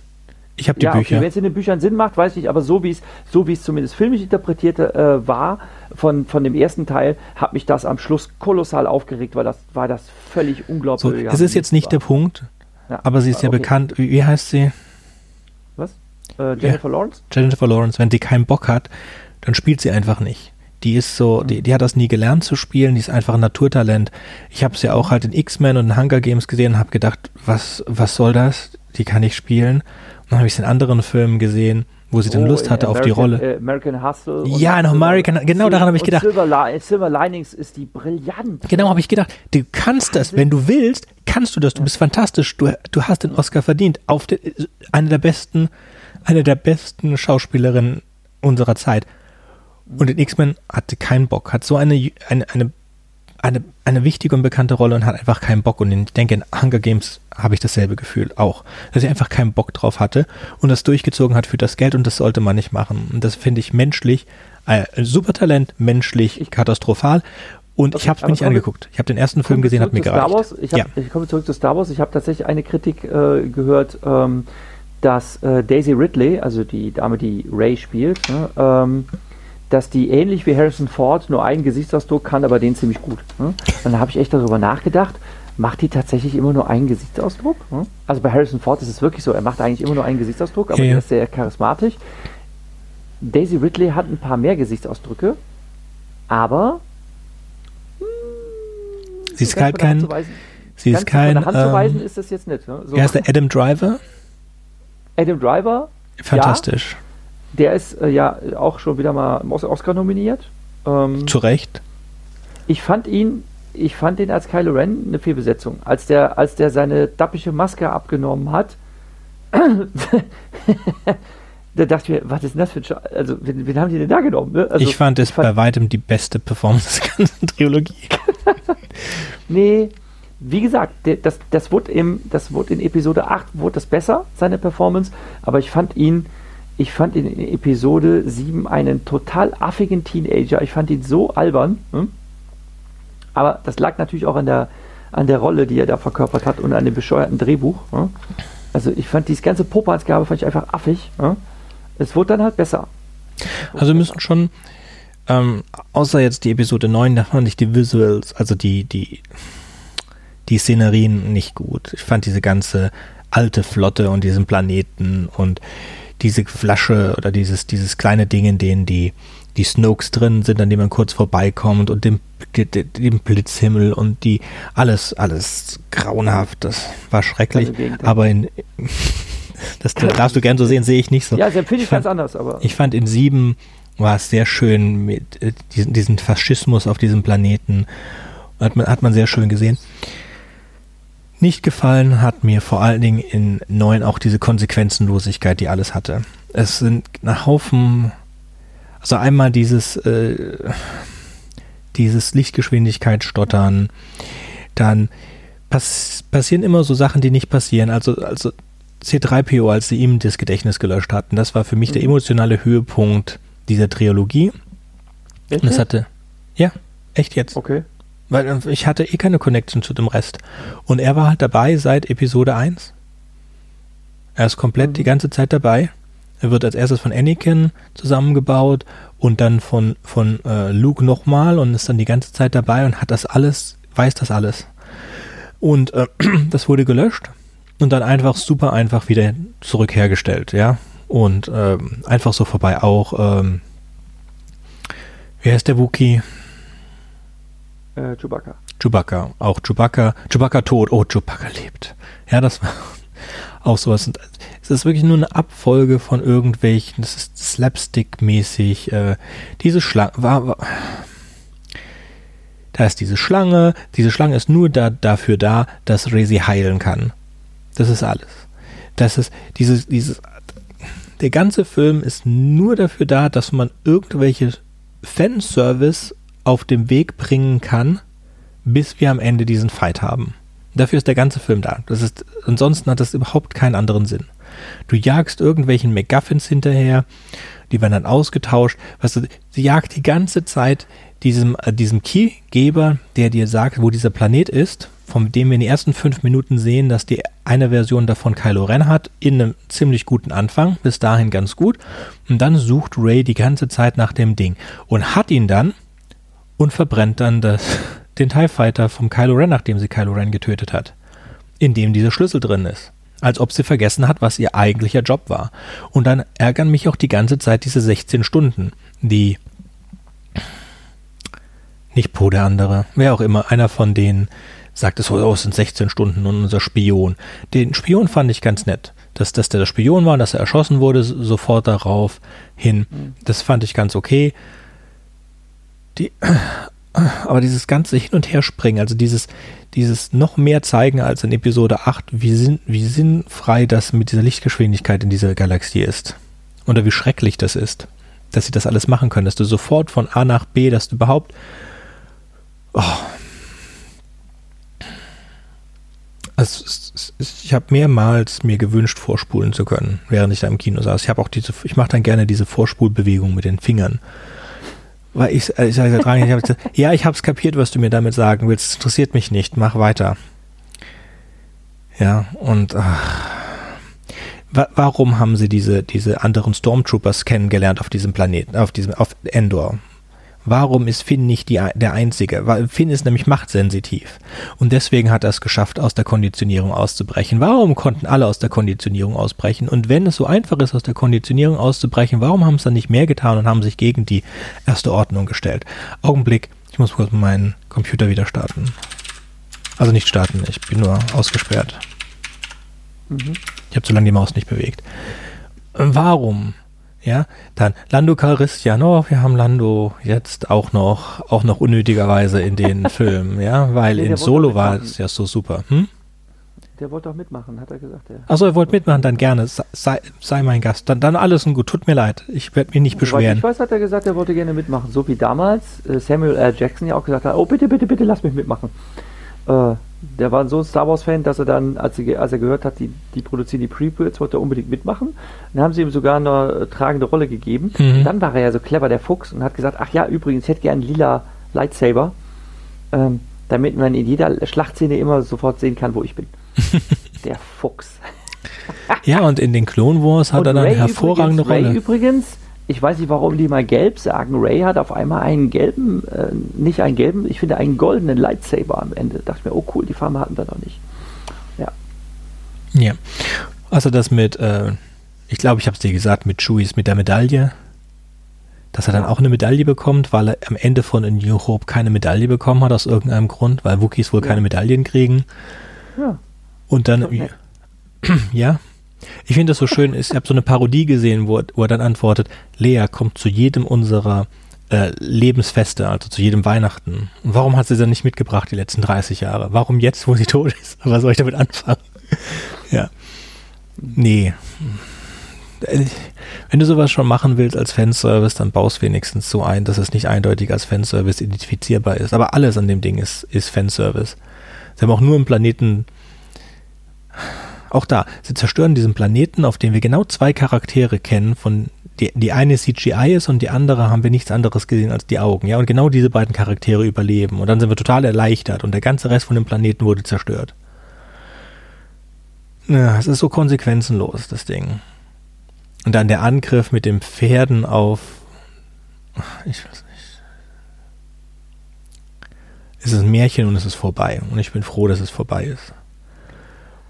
Ich habe die ja, Bücher. Okay, Wenn es in den Büchern Sinn macht, weiß ich nicht, aber so wie es so wie es zumindest filmisch interpretiert äh, war von, von dem ersten Teil, hat mich das am Schluss kolossal aufgeregt, weil das war das völlig unglaublich. So, es ist jetzt nicht war. der Punkt, ja, aber sie ist ja okay. bekannt. Wie, wie, heißt sie? Was? Äh, Jennifer ja, Lawrence? Jennifer Lawrence. Wenn die keinen Bock hat, dann spielt sie einfach nicht. Die ist so, mhm. die, die hat das nie gelernt zu spielen, die ist einfach ein Naturtalent. Ich habe sie auch halt in X-Men und in Hunger Games gesehen und habe gedacht, was, was soll das? Die kann ich spielen. Dann habe ich es in anderen Filmen gesehen, wo sie oh, dann Lust hatte auf die Rolle. Äh, American Hustle. Ja, in American, genau daran habe ich gedacht. Silver, Silver, Linings ist die brillant. Genau, habe ich gedacht, du kannst das, wenn du willst, kannst du das, du bist fantastisch, du, du hast den Oscar verdient, auf den, eine der besten, eine der besten Schauspielerinnen unserer Zeit. Und in X-Men hatte keinen Bock, hat so eine, eine, eine eine, eine wichtige und bekannte Rolle und hat einfach keinen Bock. Und ich denke, in Hunger Games habe ich dasselbe Gefühl auch, dass sie einfach keinen Bock drauf hatte und das durchgezogen hat für das Geld und das sollte man nicht machen. Und das finde ich menschlich, äh, super Talent, menschlich, ich, katastrophal. Und okay, ich habe es mir nicht angeguckt. Ich habe den ersten Film gesehen, hat mir gereicht. Wars. Ich, hab, ja. ich komme zurück zu Star Wars. Ich habe tatsächlich eine Kritik äh, gehört, ähm, dass äh, Daisy Ridley, also die Dame, die Ray spielt, ne, ähm, dass die ähnlich wie Harrison Ford nur einen Gesichtsausdruck kann, aber den ziemlich gut. Ne? Dann habe ich echt darüber nachgedacht, macht die tatsächlich immer nur einen Gesichtsausdruck? Ne? Also bei Harrison Ford ist es wirklich so, er macht eigentlich immer nur einen Gesichtsausdruck, aber ja. er ist sehr charismatisch. Daisy Ridley hat ein paar mehr Gesichtsausdrücke, aber hm, sie ist halt kein sie ist kein Hand zu weisen ähm, ist das jetzt nicht. Ne? So. Er ist der Adam Driver. Adam Driver. Fantastisch. Ja, der ist äh, ja auch schon wieder mal Oscar nominiert. Ähm, Zu Recht. Ich fand ihn, ich fand ihn als Kylo Ren eine Fehlbesetzung. Als der, als der seine dappische Maske abgenommen hat, da dachte ich mir, was ist denn das für ein Sch Also, wen, wen, haben die denn da genommen? Ne? Also, ich fand es bei weitem die beste Performance der ganzen Trilogie. nee, wie gesagt, das, das, wurde im, das wurde in Episode 8 wurde das besser, seine Performance, aber ich fand ihn, ich fand in Episode 7 einen total affigen Teenager. Ich fand ihn so albern. Hm? Aber das lag natürlich auch an der, an der Rolle, die er da verkörpert hat und an dem bescheuerten Drehbuch. Hm? Also ich fand diese ganze Popansgabe fand ich einfach affig. Hm? Es wurde dann halt besser. Also müssen schon, ähm, außer jetzt die Episode 9, da fand ich die Visuals, also die, die die Szenerien nicht gut. Ich fand diese ganze alte Flotte und diesen Planeten und diese Flasche oder dieses, dieses kleine Ding, in denen die, die Snokes drin sind, an dem man kurz vorbeikommt und dem, dem Blitzhimmel und die alles, alles grauenhaft. Das war schrecklich. Aber in das darfst du gern so sehen, sehe ich nicht so. Ja, das empfinde ich, ich ganz anders, aber. Ich fand in sieben war es sehr schön mit äh, diesen, diesen Faschismus auf diesem Planeten. Hat man, hat man sehr schön gesehen. Nicht gefallen hat mir vor allen Dingen in neun auch diese Konsequenzenlosigkeit, die alles hatte. Es sind ein Haufen, also einmal dieses, äh, dieses Lichtgeschwindigkeit stottern, dann pass passieren immer so Sachen, die nicht passieren. Also, also C3PO, als sie ihm das Gedächtnis gelöscht hatten, das war für mich mhm. der emotionale Höhepunkt dieser Trilogie. Echt? Und das hatte, ja, echt jetzt. Okay. Weil äh, ich hatte eh keine Connection zu dem Rest. Und er war halt dabei seit Episode 1. Er ist komplett mhm. die ganze Zeit dabei. Er wird als erstes von Anakin zusammengebaut und dann von, von äh, Luke nochmal und ist dann die ganze Zeit dabei und hat das alles, weiß das alles. Und äh, das wurde gelöscht und dann einfach super einfach wieder zurückhergestellt, ja. Und äh, einfach so vorbei auch, ähm, wie heißt der Wookie? Äh, Chewbacca. Chewbacca, auch Chewbacca. Chewbacca tot, oh, Chewbacca lebt. Ja, das war auch sowas. Es ist wirklich nur eine Abfolge von irgendwelchen, das ist Slapstick-mäßig. Äh, diese Schlange war, war, da ist diese Schlange. Diese Schlange ist nur da, dafür da, dass Resi heilen kann. Das ist alles. Das ist dieses, dieses, der ganze Film ist nur dafür da, dass man irgendwelche Fanservice auf dem Weg bringen kann, bis wir am Ende diesen Fight haben. Dafür ist der ganze Film da. Das ist, ansonsten hat das überhaupt keinen anderen Sinn. Du jagst irgendwelchen MacGuffins hinterher, die werden dann ausgetauscht. Weißt du, sie jagt die ganze Zeit diesem, äh, diesem Keygeber, der dir sagt, wo dieser Planet ist, von dem wir in den ersten fünf Minuten sehen, dass die eine Version davon Kylo Ren hat, in einem ziemlich guten Anfang, bis dahin ganz gut. Und dann sucht Ray die ganze Zeit nach dem Ding und hat ihn dann und verbrennt dann das, den TIE Fighter vom Kylo Ren, nachdem sie Kylo Ren getötet hat, in dem dieser Schlüssel drin ist. Als ob sie vergessen hat, was ihr eigentlicher Job war. Und dann ärgern mich auch die ganze Zeit diese 16 Stunden, die nicht Po der andere, wer auch immer, einer von denen sagt es, oh, es sind 16 Stunden und unser Spion. Den Spion fand ich ganz nett. Dass, dass der der Spion war, dass er erschossen wurde, sofort darauf hin. Mhm. Das fand ich ganz okay die, aber dieses ganze Hin- und Herspringen, also dieses, dieses noch mehr zeigen als in Episode 8, wie, sinn, wie sinnfrei das mit dieser Lichtgeschwindigkeit in dieser Galaxie ist. Oder wie schrecklich das ist, dass sie das alles machen können, dass du sofort von A nach B, dass du überhaupt. Oh. Also, ich habe mehrmals mir gewünscht, vorspulen zu können, während ich da im Kino saß. Ich ich mache dann gerne diese Vorspulbewegung mit den Fingern weil ich, äh, ich sage ich hab gesagt, ja, ich habe es kapiert, was du mir damit sagen willst. Es interessiert mich nicht. Mach weiter. Ja, und ach, wa warum haben sie diese, diese anderen Stormtroopers kennengelernt auf diesem Planeten, auf diesem, auf Endor? Warum ist Finn nicht die, der Einzige? Weil Finn ist nämlich machtsensitiv. Und deswegen hat er es geschafft, aus der Konditionierung auszubrechen. Warum konnten alle aus der Konditionierung ausbrechen? Und wenn es so einfach ist, aus der Konditionierung auszubrechen, warum haben es dann nicht mehr getan und haben sich gegen die erste Ordnung gestellt? Augenblick, ich muss kurz meinen Computer wieder starten. Also nicht starten, ich bin nur ausgesperrt. Mhm. Ich habe zu lange die Maus nicht bewegt. Warum ja, dann Lando Calrissian, oh, wir haben Lando jetzt auch noch, auch noch unnötigerweise in den Filmen, ja, weil nee, in Solo war es ja so super. Hm? Der wollte auch mitmachen, hat er gesagt. Ja. Achso, er wollte mitmachen, dann gerne. Sei, sei mein Gast. Dann, dann alles und gut. Tut mir leid. Ich werde mich nicht beschweren. ich weiß, hat er gesagt, er wollte gerne mitmachen. So wie damals äh, Samuel L. Jackson ja auch gesagt hat, oh bitte, bitte, bitte, lass mich mitmachen. Äh, der war so ein Star Wars-Fan, dass er dann, als, er, als er gehört hat, die, die produzieren die Prequels, wollte er unbedingt mitmachen. Dann haben sie ihm sogar eine tragende Rolle gegeben. Mhm. Dann war er ja so clever, der Fuchs, und hat gesagt, ach ja, übrigens, ich hätte gern einen lila Lightsaber, ähm, damit man in jeder Schlachtszene immer sofort sehen kann, wo ich bin. der Fuchs. ja, und in den Clone Wars hat und er dann eine hervorragende übrigens, Rolle. Ray übrigens, ich weiß nicht, warum die mal gelb sagen. Ray hat auf einmal einen gelben, äh, nicht einen gelben, ich finde einen goldenen Lightsaber am Ende. Da dachte mir, oh cool, die Farbe hatten wir noch nicht. Ja. Ja. Also das mit, äh, ich glaube, ich habe es dir gesagt, mit Chewies, mit der Medaille, dass er dann auch eine Medaille bekommt, weil er am Ende von A New Hope keine Medaille bekommen hat, aus irgendeinem Grund, weil Wookiees wohl ja. keine Medaillen kriegen. Ja. Und dann, ja, ich finde das so schön, ich habe so eine Parodie gesehen, wo, wo, er dann antwortet, Lea kommt zu jedem unserer äh, Lebensfeste, also zu jedem Weihnachten. Und warum hat sie dann nicht mitgebracht die letzten 30 Jahre? Warum jetzt, wo sie tot ist? Was soll ich damit anfangen? ja. Nee. Wenn du sowas schon machen willst als Fanservice, dann baust wenigstens so ein, dass es nicht eindeutig als Fanservice identifizierbar ist. Aber alles an dem Ding ist, ist Fanservice. Sie haben auch nur einen Planeten auch da, sie zerstören diesen Planeten, auf dem wir genau zwei Charaktere kennen, von die, die eine CGI ist und die andere haben wir nichts anderes gesehen als die Augen. Ja, und genau diese beiden Charaktere überleben. Und dann sind wir total erleichtert und der ganze Rest von dem Planeten wurde zerstört. Ja, es ist so konsequenzenlos, das Ding. Und dann der Angriff mit den Pferden auf. Ich weiß nicht. Es ist ein Märchen und es ist vorbei. Und ich bin froh, dass es vorbei ist.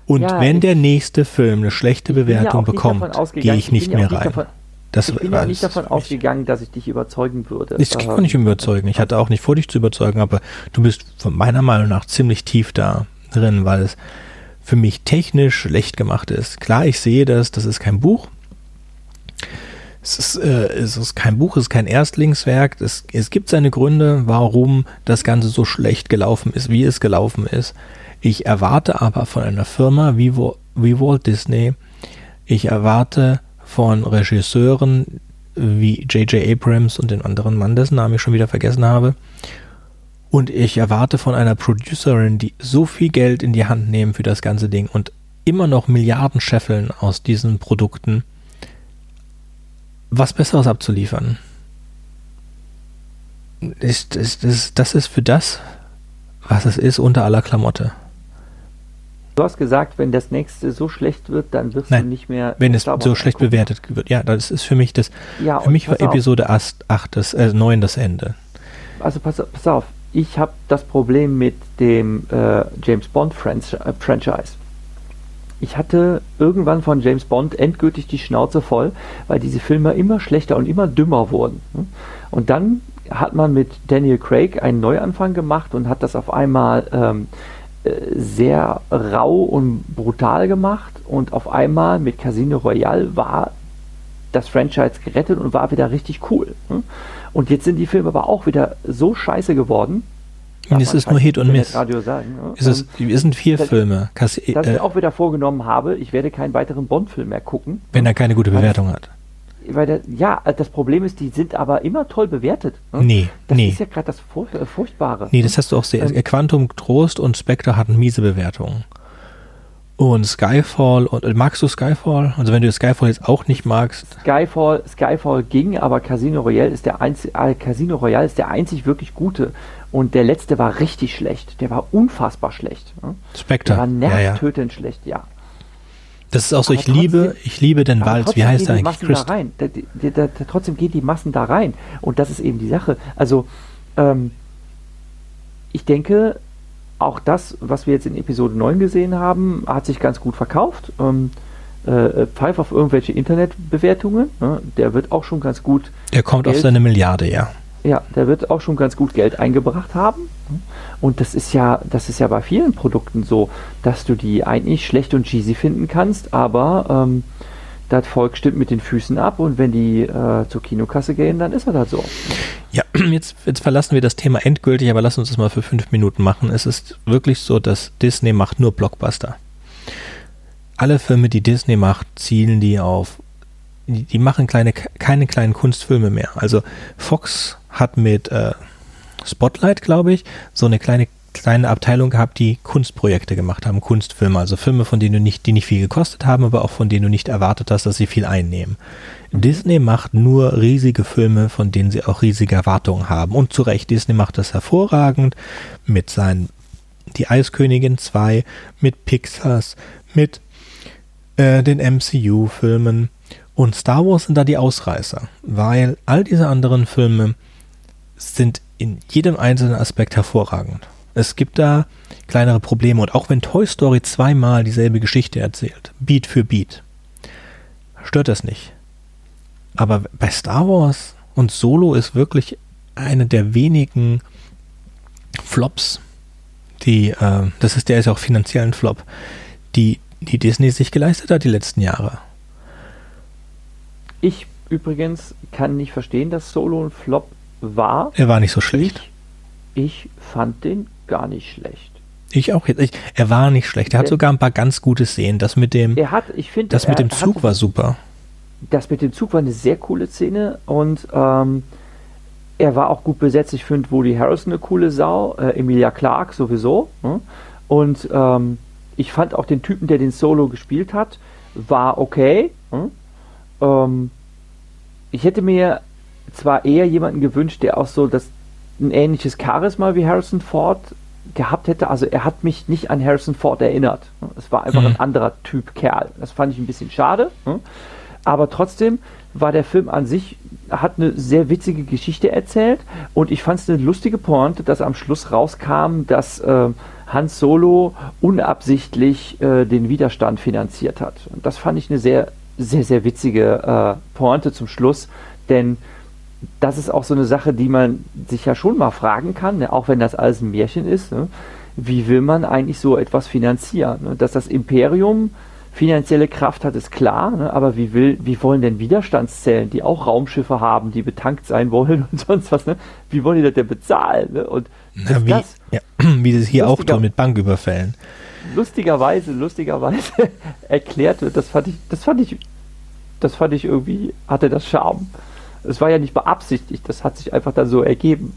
Und ja, wenn der nächste Film eine schlechte Bewertung bekommt, gehe ich nicht mehr rein. Davon, das ich bin ja nicht davon ausgegangen, dass ich dich überzeugen würde. Ich kann nicht überzeugen. Ich hatte auch nicht vor, dich zu überzeugen, aber du bist von meiner Meinung nach ziemlich tief da drin, weil es für mich technisch schlecht gemacht ist. Klar, ich sehe das, das ist kein Buch. Es ist, äh, es ist kein Buch, es ist kein Erstlingswerk. Es, es gibt seine Gründe, warum das Ganze so schlecht gelaufen ist, wie es gelaufen ist. Ich erwarte aber von einer Firma wie, wie Walt Disney, ich erwarte von Regisseuren wie J.J. Abrams und den anderen Mann, dessen Namen ich schon wieder vergessen habe. Und ich erwarte von einer Producerin, die so viel Geld in die Hand nehmen für das ganze Ding und immer noch Milliarden scheffeln aus diesen Produkten, was Besseres abzuliefern. Ist, ist, ist, das ist für das, was es ist, unter aller Klamotte. Du hast gesagt, wenn das nächste so schlecht wird, dann wirst Nein, du nicht mehr. Wenn es so schlecht gucken. bewertet wird. Ja, das ist für mich das. Ja, für mich war Episode 8, 8 das, äh, 9 das Ende. Also pass, pass auf, ich habe das Problem mit dem äh, James Bond Franchise. Ich hatte irgendwann von James Bond endgültig die Schnauze voll, weil diese Filme immer schlechter und immer dümmer wurden. Und dann hat man mit Daniel Craig einen Neuanfang gemacht und hat das auf einmal ähm, sehr rau und brutal gemacht und auf einmal mit Casino Royale war das Franchise gerettet und war wieder richtig cool. Ne? Und jetzt sind die Filme aber auch wieder so scheiße geworden. Und es ist nur Hit und Miss. Radio sagen, ne? es, ist, es sind vier dass, Filme. Dass ich äh, auch wieder vorgenommen habe, ich werde keinen weiteren Bond-Film mehr gucken. Wenn er keine gute Bewertung hat weil ja, das Problem ist, die sind aber immer toll bewertet. Ne? Nee, das nee. ist ja gerade das Furch äh, Furchtbare. Nee, das hast du auch sehr. Ähm, Quantum Trost und Spectre hatten miese Bewertungen. Und Skyfall, und äh, magst du Skyfall? Also wenn du Skyfall jetzt auch nicht magst. Skyfall, Skyfall ging, aber Casino Royale ist der einzig, äh, Casino Royale ist der einzig wirklich gute. Und der letzte war richtig schlecht. Der war unfassbar schlecht. Ne? Spectre. Der war nervtötend ja, ja. schlecht, ja. Das ist auch so, ich trotzdem, liebe, ich liebe den Wald. Wie heißt der eigentlich? Massen da rein. Da, da, da, trotzdem gehen die Massen da rein. Und das ist eben die Sache. Also, ähm, ich denke, auch das, was wir jetzt in Episode 9 gesehen haben, hat sich ganz gut verkauft. Ähm, äh, pfeif auf irgendwelche Internetbewertungen. Ne? Der wird auch schon ganz gut. Der kommt Geld, auf seine Milliarde, ja. Ja, der wird auch schon ganz gut Geld eingebracht haben. Und das ist ja, das ist ja bei vielen Produkten so, dass du die eigentlich schlecht und cheesy finden kannst, aber ähm, das Volk stimmt mit den Füßen ab und wenn die äh, zur Kinokasse gehen, dann ist er das so. Ja, jetzt, jetzt verlassen wir das Thema endgültig, aber lass uns das mal für fünf Minuten machen. Es ist wirklich so, dass Disney macht nur Blockbuster. alle Filme, die Disney macht, zielen die auf, die, machen kleine, keine kleinen Kunstfilme mehr. Also Fox hat mit äh, Spotlight, glaube ich, so eine kleine kleine Abteilung gehabt, die Kunstprojekte gemacht haben, Kunstfilme, also Filme, von denen du nicht, die nicht viel gekostet haben, aber auch von denen du nicht erwartet hast, dass sie viel einnehmen. Disney macht nur riesige Filme, von denen sie auch riesige Erwartungen haben. Und zu Recht, Disney macht das hervorragend mit seinen Die Eiskönigin 2, mit Pixars, mit äh, den MCU-Filmen. Und Star Wars sind da die Ausreißer, weil all diese anderen Filme sind in jedem einzelnen Aspekt hervorragend. Es gibt da kleinere Probleme und auch wenn Toy Story zweimal dieselbe Geschichte erzählt, Beat für Beat, stört das nicht. Aber bei Star Wars und Solo ist wirklich eine der wenigen Flops, die, äh, das ist der ist auch finanziell ein Flop, die, die Disney sich geleistet hat die letzten Jahre. Ich übrigens kann nicht verstehen, dass Solo ein Flop war. Er war nicht so schlecht. Ich, ich fand den gar nicht schlecht. Ich auch jetzt. Ich, er war nicht schlecht. Er hat sogar ein paar ganz gute Szenen. Das mit dem, er hat, ich finde, das mit dem Zug war super das mit dem Zug war eine sehr coole Szene und ähm, er war auch gut besetzt. Ich finde Woody Harrison eine coole Sau, äh, Emilia Clark sowieso. Ne? Und ähm, ich fand auch den Typen, der den Solo gespielt hat, war okay. Ne? Ähm, ich hätte mir zwar eher jemanden gewünscht, der auch so das ein ähnliches Charisma wie Harrison Ford gehabt hätte. Also er hat mich nicht an Harrison Ford erinnert. Ne? Es war einfach mhm. ein anderer Typ Kerl. Das fand ich ein bisschen schade. Ne? Aber trotzdem war der Film an sich, hat eine sehr witzige Geschichte erzählt und ich fand es eine lustige Pointe, dass am Schluss rauskam, dass äh, Hans Solo unabsichtlich äh, den Widerstand finanziert hat. Und das fand ich eine sehr, sehr, sehr witzige äh, Pointe zum Schluss, denn das ist auch so eine Sache, die man sich ja schon mal fragen kann, ne? auch wenn das alles ein Märchen ist. Ne? Wie will man eigentlich so etwas finanzieren? Ne? Dass das Imperium finanzielle Kraft hat, ist klar, ne? aber wie, will, wie wollen denn Widerstandszellen, die auch Raumschiffe haben, die betankt sein wollen und sonst was, ne? wie wollen die das denn bezahlen? Ne? Und Na, wie, das, ja, wie das hier auch tun mit Banküberfällen. Lustigerweise, lustigerweise erklärt wird, das fand ich, das fand ich, das fand ich irgendwie, hatte das Charme. Es war ja nicht beabsichtigt, das hat sich einfach dann so ergeben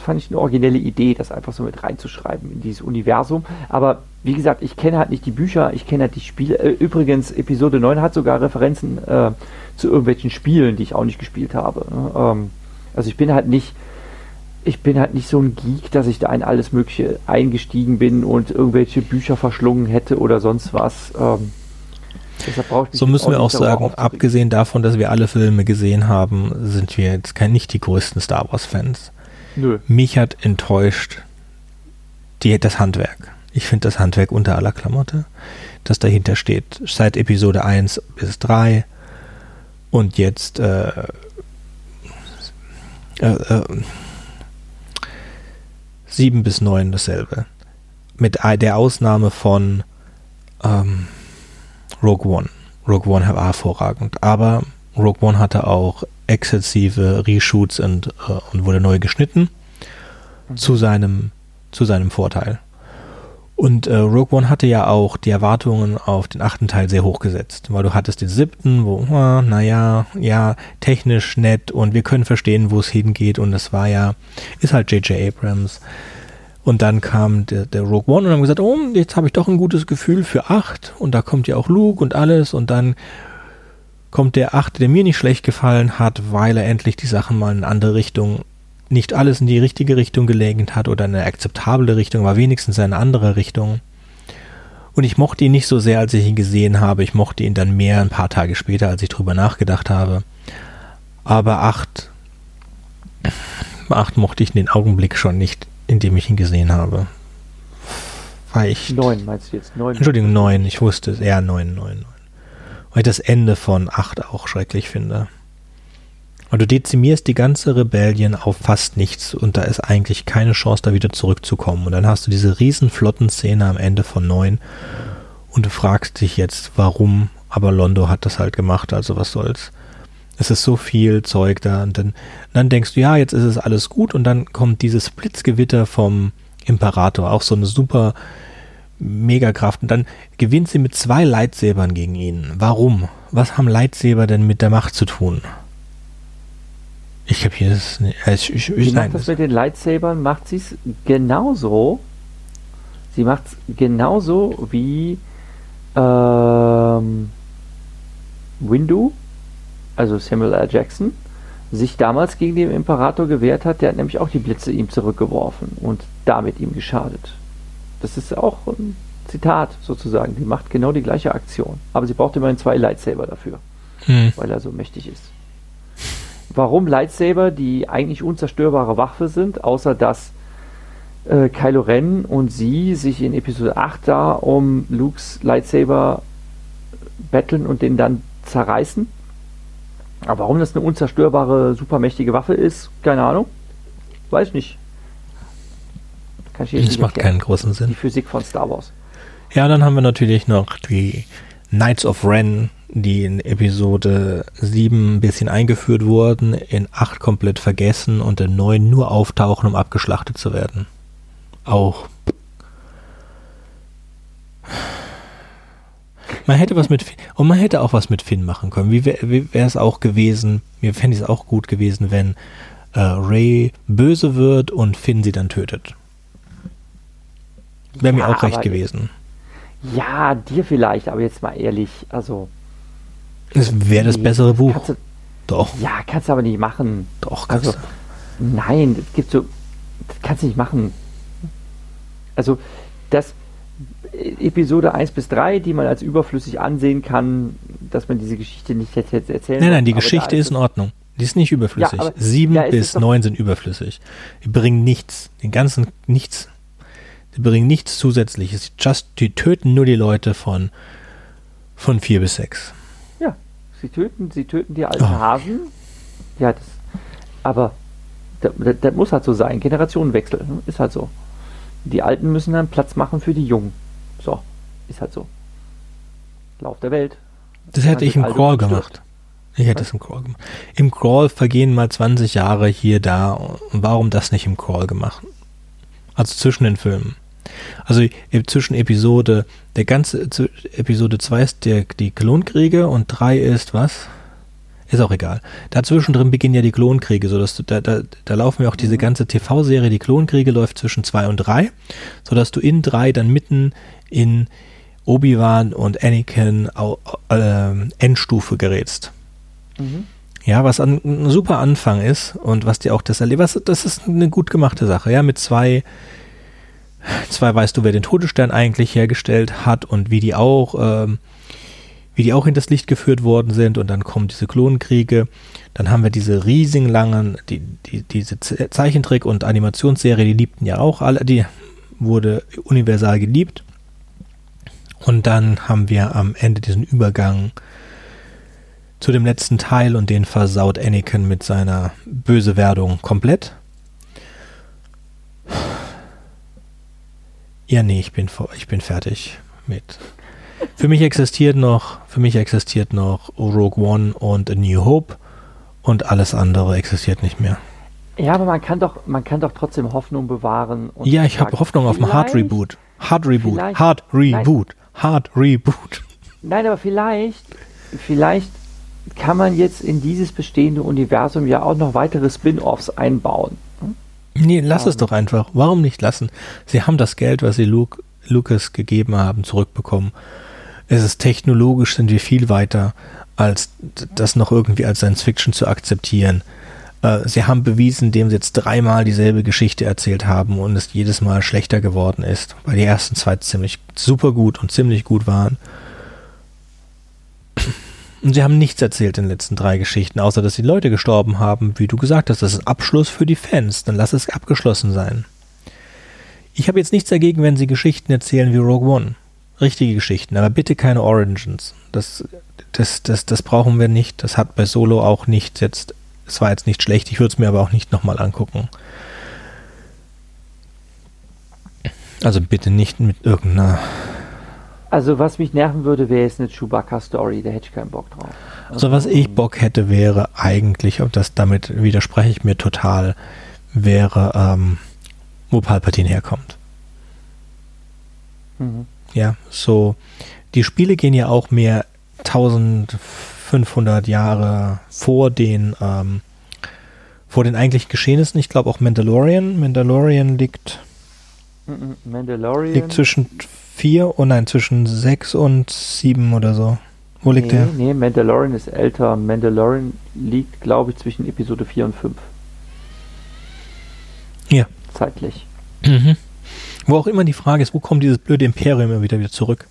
fand ich eine originelle Idee, das einfach so mit reinzuschreiben in dieses Universum. Aber wie gesagt, ich kenne halt nicht die Bücher, ich kenne halt die Spiele. Übrigens, Episode 9 hat sogar Referenzen äh, zu irgendwelchen Spielen, die ich auch nicht gespielt habe. Ne? Ähm, also ich bin halt nicht, ich bin halt nicht so ein Geek, dass ich da in alles Mögliche eingestiegen bin und irgendwelche Bücher verschlungen hätte oder sonst was. Ähm, so müssen wir auch sagen, abgesehen davon, dass wir alle Filme gesehen haben, sind wir jetzt kein, nicht die größten Star Wars-Fans. Nö. Mich hat enttäuscht die, das Handwerk. Ich finde das Handwerk unter aller Klamotte, das dahinter steht. Seit Episode 1 bis 3 und jetzt äh, äh, äh, 7 bis 9 dasselbe. Mit der Ausnahme von ähm, Rogue One. Rogue One war hervorragend, aber Rogue One hatte auch exzessive Reshoots und, äh, und wurde neu geschnitten mhm. zu seinem zu seinem Vorteil. Und äh, Rogue One hatte ja auch die Erwartungen auf den achten Teil sehr hoch gesetzt, weil du hattest den siebten, wo, ah, naja, ja, technisch nett und wir können verstehen, wo es hingeht und das war ja, ist halt J.J. Abrams. Und dann kam der, der Rogue One und haben gesagt, oh, jetzt habe ich doch ein gutes Gefühl für acht und da kommt ja auch Luke und alles und dann kommt der achte, der mir nicht schlecht gefallen hat, weil er endlich die Sachen mal in eine andere Richtung, nicht alles in die richtige Richtung gelenkt hat oder in eine akzeptable Richtung, aber wenigstens in eine andere Richtung. Und ich mochte ihn nicht so sehr, als ich ihn gesehen habe. Ich mochte ihn dann mehr ein paar Tage später, als ich drüber nachgedacht habe. Aber acht, acht mochte ich in den Augenblick schon nicht, in dem ich ihn gesehen habe. War ich. Neun meinst du jetzt? Neun. Entschuldigung, neun. Ich wusste es. Ja, neun, neun, neun weil ich das Ende von 8 auch schrecklich finde. Und du dezimierst die ganze Rebellion auf fast nichts und da ist eigentlich keine Chance, da wieder zurückzukommen. Und dann hast du diese riesen Flottenszene am Ende von 9 und du fragst dich jetzt, warum, aber Londo hat das halt gemacht, also was soll's. Es ist so viel Zeug da und dann, dann denkst du, ja, jetzt ist es alles gut und dann kommt dieses Blitzgewitter vom Imperator, auch so eine super Megakraft und dann gewinnt sie mit zwei Lightsabern gegen ihn. Warum? Was haben Lightsaber denn mit der Macht zu tun? Ich habe hier das. Äh, ich, ich, ich, macht das mit den Lightsabern? Macht sie es genauso? Sie macht es genauso wie ähm, Windu, also Samuel L. Jackson, sich damals gegen den Imperator gewehrt hat. Der hat nämlich auch die Blitze ihm zurückgeworfen und damit ihm geschadet. Das ist auch ein Zitat sozusagen. Die macht genau die gleiche Aktion. Aber sie braucht immerhin zwei Lightsaber dafür, hm. weil er so mächtig ist warum Lightsaber die eigentlich unzerstörbare Waffe sind, außer dass äh, Kylo Ren und sie sich in Episode 8 da um Lukes Lightsaber betteln und den dann zerreißen. Aber warum das eine unzerstörbare, supermächtige Waffe ist, keine Ahnung. Weiß nicht. Kann ich das macht keinen großen Sinn. Die Physik von Star Wars. Ja, dann haben wir natürlich noch die Knights of Ren, die in Episode 7 ein bisschen eingeführt wurden, in 8 komplett vergessen und in 9 nur auftauchen, um abgeschlachtet zu werden. Auch. Man hätte was mit Finn, und man hätte auch was mit Finn machen können. Wie wäre es auch gewesen, mir fände es auch gut gewesen, wenn äh, Ray böse wird und Finn sie dann tötet. Wäre ja, mir auch recht gewesen. Ja, dir vielleicht, aber jetzt mal ehrlich, also es wäre das bessere Buch. Du, Doch. Ja, kannst du aber nicht machen. Doch, kannst also, du. Nein, es gibt so. Das kannst du nicht machen. Also, das. Episode 1 bis 3, die man als überflüssig ansehen kann, dass man diese Geschichte nicht jetzt, erzählen Nein, nein, die Geschichte ist in Ordnung. Die ist nicht überflüssig. Ja, 7 ja, bis 9 sind überflüssig. Die bringen nichts. Den ganzen nichts. Die bringen nichts Zusätzliches. Just, die töten nur die Leute von, von 4 bis 6. Sie töten, sie töten die alten oh. Hasen. Ja, das, aber das, das, muss halt so sein. Generationenwechsel, ne? ist halt so. Die Alten müssen dann Platz machen für die Jungen. So, ist halt so. Lauf der Welt. Das hätte ich im Crawl gemacht. Ich hätte es im Crawl gemacht. Im Crawl vergehen mal 20 Jahre hier, da. Warum das nicht im Crawl gemacht? Also zwischen den Filmen. Also zwischen Episode, der ganze Episode 2 ist der, die Klonkriege und 3 ist was? Ist auch egal. Dazwischen drin beginnen ja die Klonkriege, sodass du, da, da, da laufen ja auch diese mhm. ganze TV-Serie, die Klonkriege läuft zwischen 2 und 3, sodass du in 3 dann mitten in Obi-Wan und Anakin äh, Endstufe gerätst. Mhm. Ja, was ein, ein, super Anfang ist und was dir auch das erlebt, das ist eine gut gemachte Sache, ja, mit zwei Zwei weißt du, wer den Todesstern eigentlich hergestellt hat und wie die auch, ähm, wie die auch in das Licht geführt worden sind. Und dann kommen diese Klonkriege. Dann haben wir diese riesigen langen, die, die, diese Zeichentrick- und Animationsserie, die liebten ja auch alle, die wurde universal geliebt. Und dann haben wir am Ende diesen Übergang zu dem letzten Teil und den versaut Anakin mit seiner böse Werdung komplett. Ja, nee, ich bin, ich bin fertig mit. Für mich existiert noch, für mich existiert noch Rogue One und A New Hope und alles andere existiert nicht mehr. Ja, aber man kann doch, man kann doch trotzdem Hoffnung bewahren. ja, ich habe Hoffnung auf ein Hard Reboot. Hard Reboot. Hard Reboot. Nein. Hard Reboot. Nein, aber vielleicht, vielleicht kann man jetzt in dieses bestehende Universum ja auch noch weitere Spin-offs einbauen. Nee, lass es doch einfach. Warum nicht lassen? Sie haben das Geld, was sie Luke, Lucas gegeben haben, zurückbekommen. Es ist technologisch, sind wir viel weiter, als das noch irgendwie als Science Fiction zu akzeptieren. Äh, sie haben bewiesen, indem sie jetzt dreimal dieselbe Geschichte erzählt haben und es jedes Mal schlechter geworden ist, weil die ersten zwei ziemlich super gut und ziemlich gut waren. Und sie haben nichts erzählt in den letzten drei Geschichten, außer dass die Leute gestorben haben, wie du gesagt hast. Das ist Abschluss für die Fans. Dann lass es abgeschlossen sein. Ich habe jetzt nichts dagegen, wenn sie Geschichten erzählen wie Rogue One. Richtige Geschichten, aber bitte keine Origins. Das, das, das, das brauchen wir nicht. Das hat bei Solo auch nicht jetzt. Es war jetzt nicht schlecht. Ich würde es mir aber auch nicht nochmal angucken. Also bitte nicht mit irgendeiner also was mich nerven würde, wäre jetzt eine Chewbacca-Story, da hätte ich keinen Bock drauf. Also was ich Bock hätte, wäre eigentlich, und das damit widerspreche ich mir total, wäre, ähm, wo Palpatine herkommt. Mhm. Ja, so. Die Spiele gehen ja auch mehr 1500 Jahre vor den, ähm, vor den eigentlichen Geschehnissen. Ich glaube auch Mandalorian. Mandalorian liegt, mhm, Mandalorian liegt zwischen vier, oh nein, zwischen sechs und sieben oder so. Wo liegt nee, der? Nee, Mandalorian ist älter. Mandalorian liegt, glaube ich, zwischen Episode 4 und 5. Ja. Zeitlich. Mhm. Wo auch immer die Frage ist, wo kommt dieses blöde Imperium immer wieder, wieder zurück?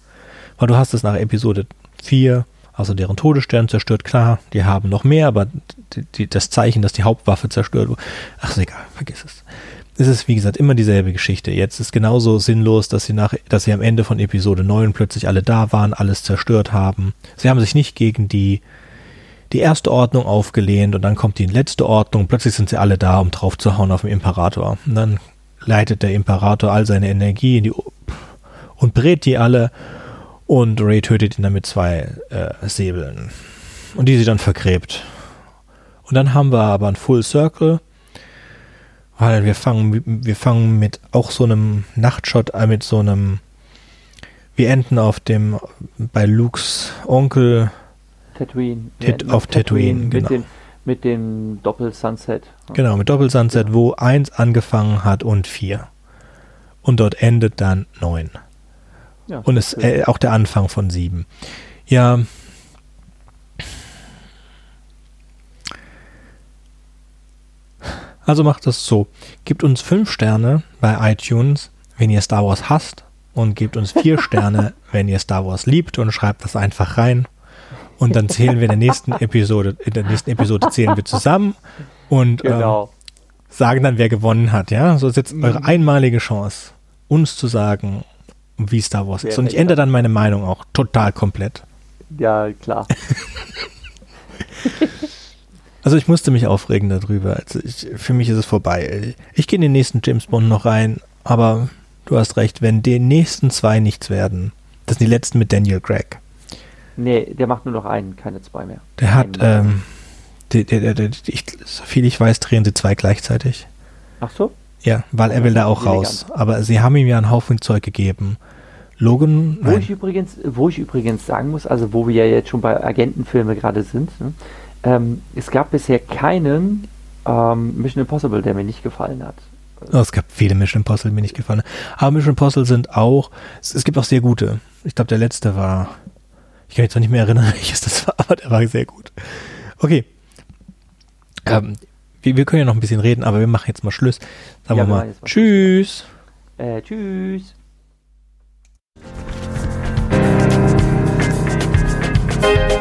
Weil du hast es nach Episode 4, also deren Todesstern zerstört, klar, die haben noch mehr, aber die, die, das Zeichen, dass die Hauptwaffe zerstört wurde, ach, ist egal, vergiss es. Es ist, wie gesagt, immer dieselbe Geschichte. Jetzt ist genauso sinnlos, dass sie nach, dass sie am Ende von Episode 9 plötzlich alle da waren, alles zerstört haben. Sie haben sich nicht gegen die, die erste Ordnung aufgelehnt und dann kommt die letzte Ordnung. Plötzlich sind sie alle da, um drauf zu hauen auf den Imperator. Und dann leitet der Imperator all seine Energie in die und brät die alle und Ray tötet ihn dann mit zwei äh, Säbeln und die sie dann vergräbt. Und dann haben wir aber ein Full Circle, weil wir fangen, wir fangen mit auch so einem Nachtshot, äh, mit so einem, wir enden auf dem, bei Lukes Onkel Tatooine. Tit, auf Tatooine, Tatooine genau. Mit, den, mit dem Doppel-Sunset. Genau, mit Doppel-Sunset, ja. wo eins angefangen hat und vier. Und dort endet dann neun. Ja, und es äh, auch der Anfang von sieben. Ja. Also macht das so. Gebt uns fünf Sterne bei iTunes, wenn ihr Star Wars hasst. Und gebt uns vier Sterne, wenn ihr Star Wars liebt und schreibt das einfach rein. Und dann zählen wir in der nächsten Episode, in der nächsten Episode zählen wir zusammen und genau. ähm, sagen dann, wer gewonnen hat. Ja, so ist jetzt mhm. eure einmalige Chance, uns zu sagen, wie Star Wars ist. Und ich ändere dann meine Meinung auch total komplett. Ja, klar. also ich musste mich aufregen darüber. Also ich, für mich ist es vorbei. Ich gehe in den nächsten James Bond noch rein, aber du hast recht, wenn die nächsten zwei nichts werden, das sind die letzten mit Daniel Craig. Nee, der macht nur noch einen, keine zwei mehr. Der hat, ähm, der, der, der, ich, so viel ich weiß, drehen sie zwei gleichzeitig. Ach so? Ja, weil er will da auch raus. Aber sie haben ihm ja einen Haufen Zeug gegeben. Logan. Wo ich übrigens, wo ich übrigens sagen muss, also wo wir ja jetzt schon bei Agentenfilmen gerade sind, ne, ähm, es gab bisher keinen ähm, Mission Impossible, der mir nicht gefallen hat. Oh, es gab viele Mission Impossible, die mir nicht gefallen Aber Mission Impossible sind auch, es, es gibt auch sehr gute. Ich glaube, der letzte war ich kann jetzt noch nicht mehr erinnern, welches das war, aber der war sehr gut. Okay. Ähm, wir, wir, können ja noch ein bisschen reden, aber wir machen jetzt mal Schluss. Sagen ja, wir mal Tschüss. Äh, tschüss. Tschüss.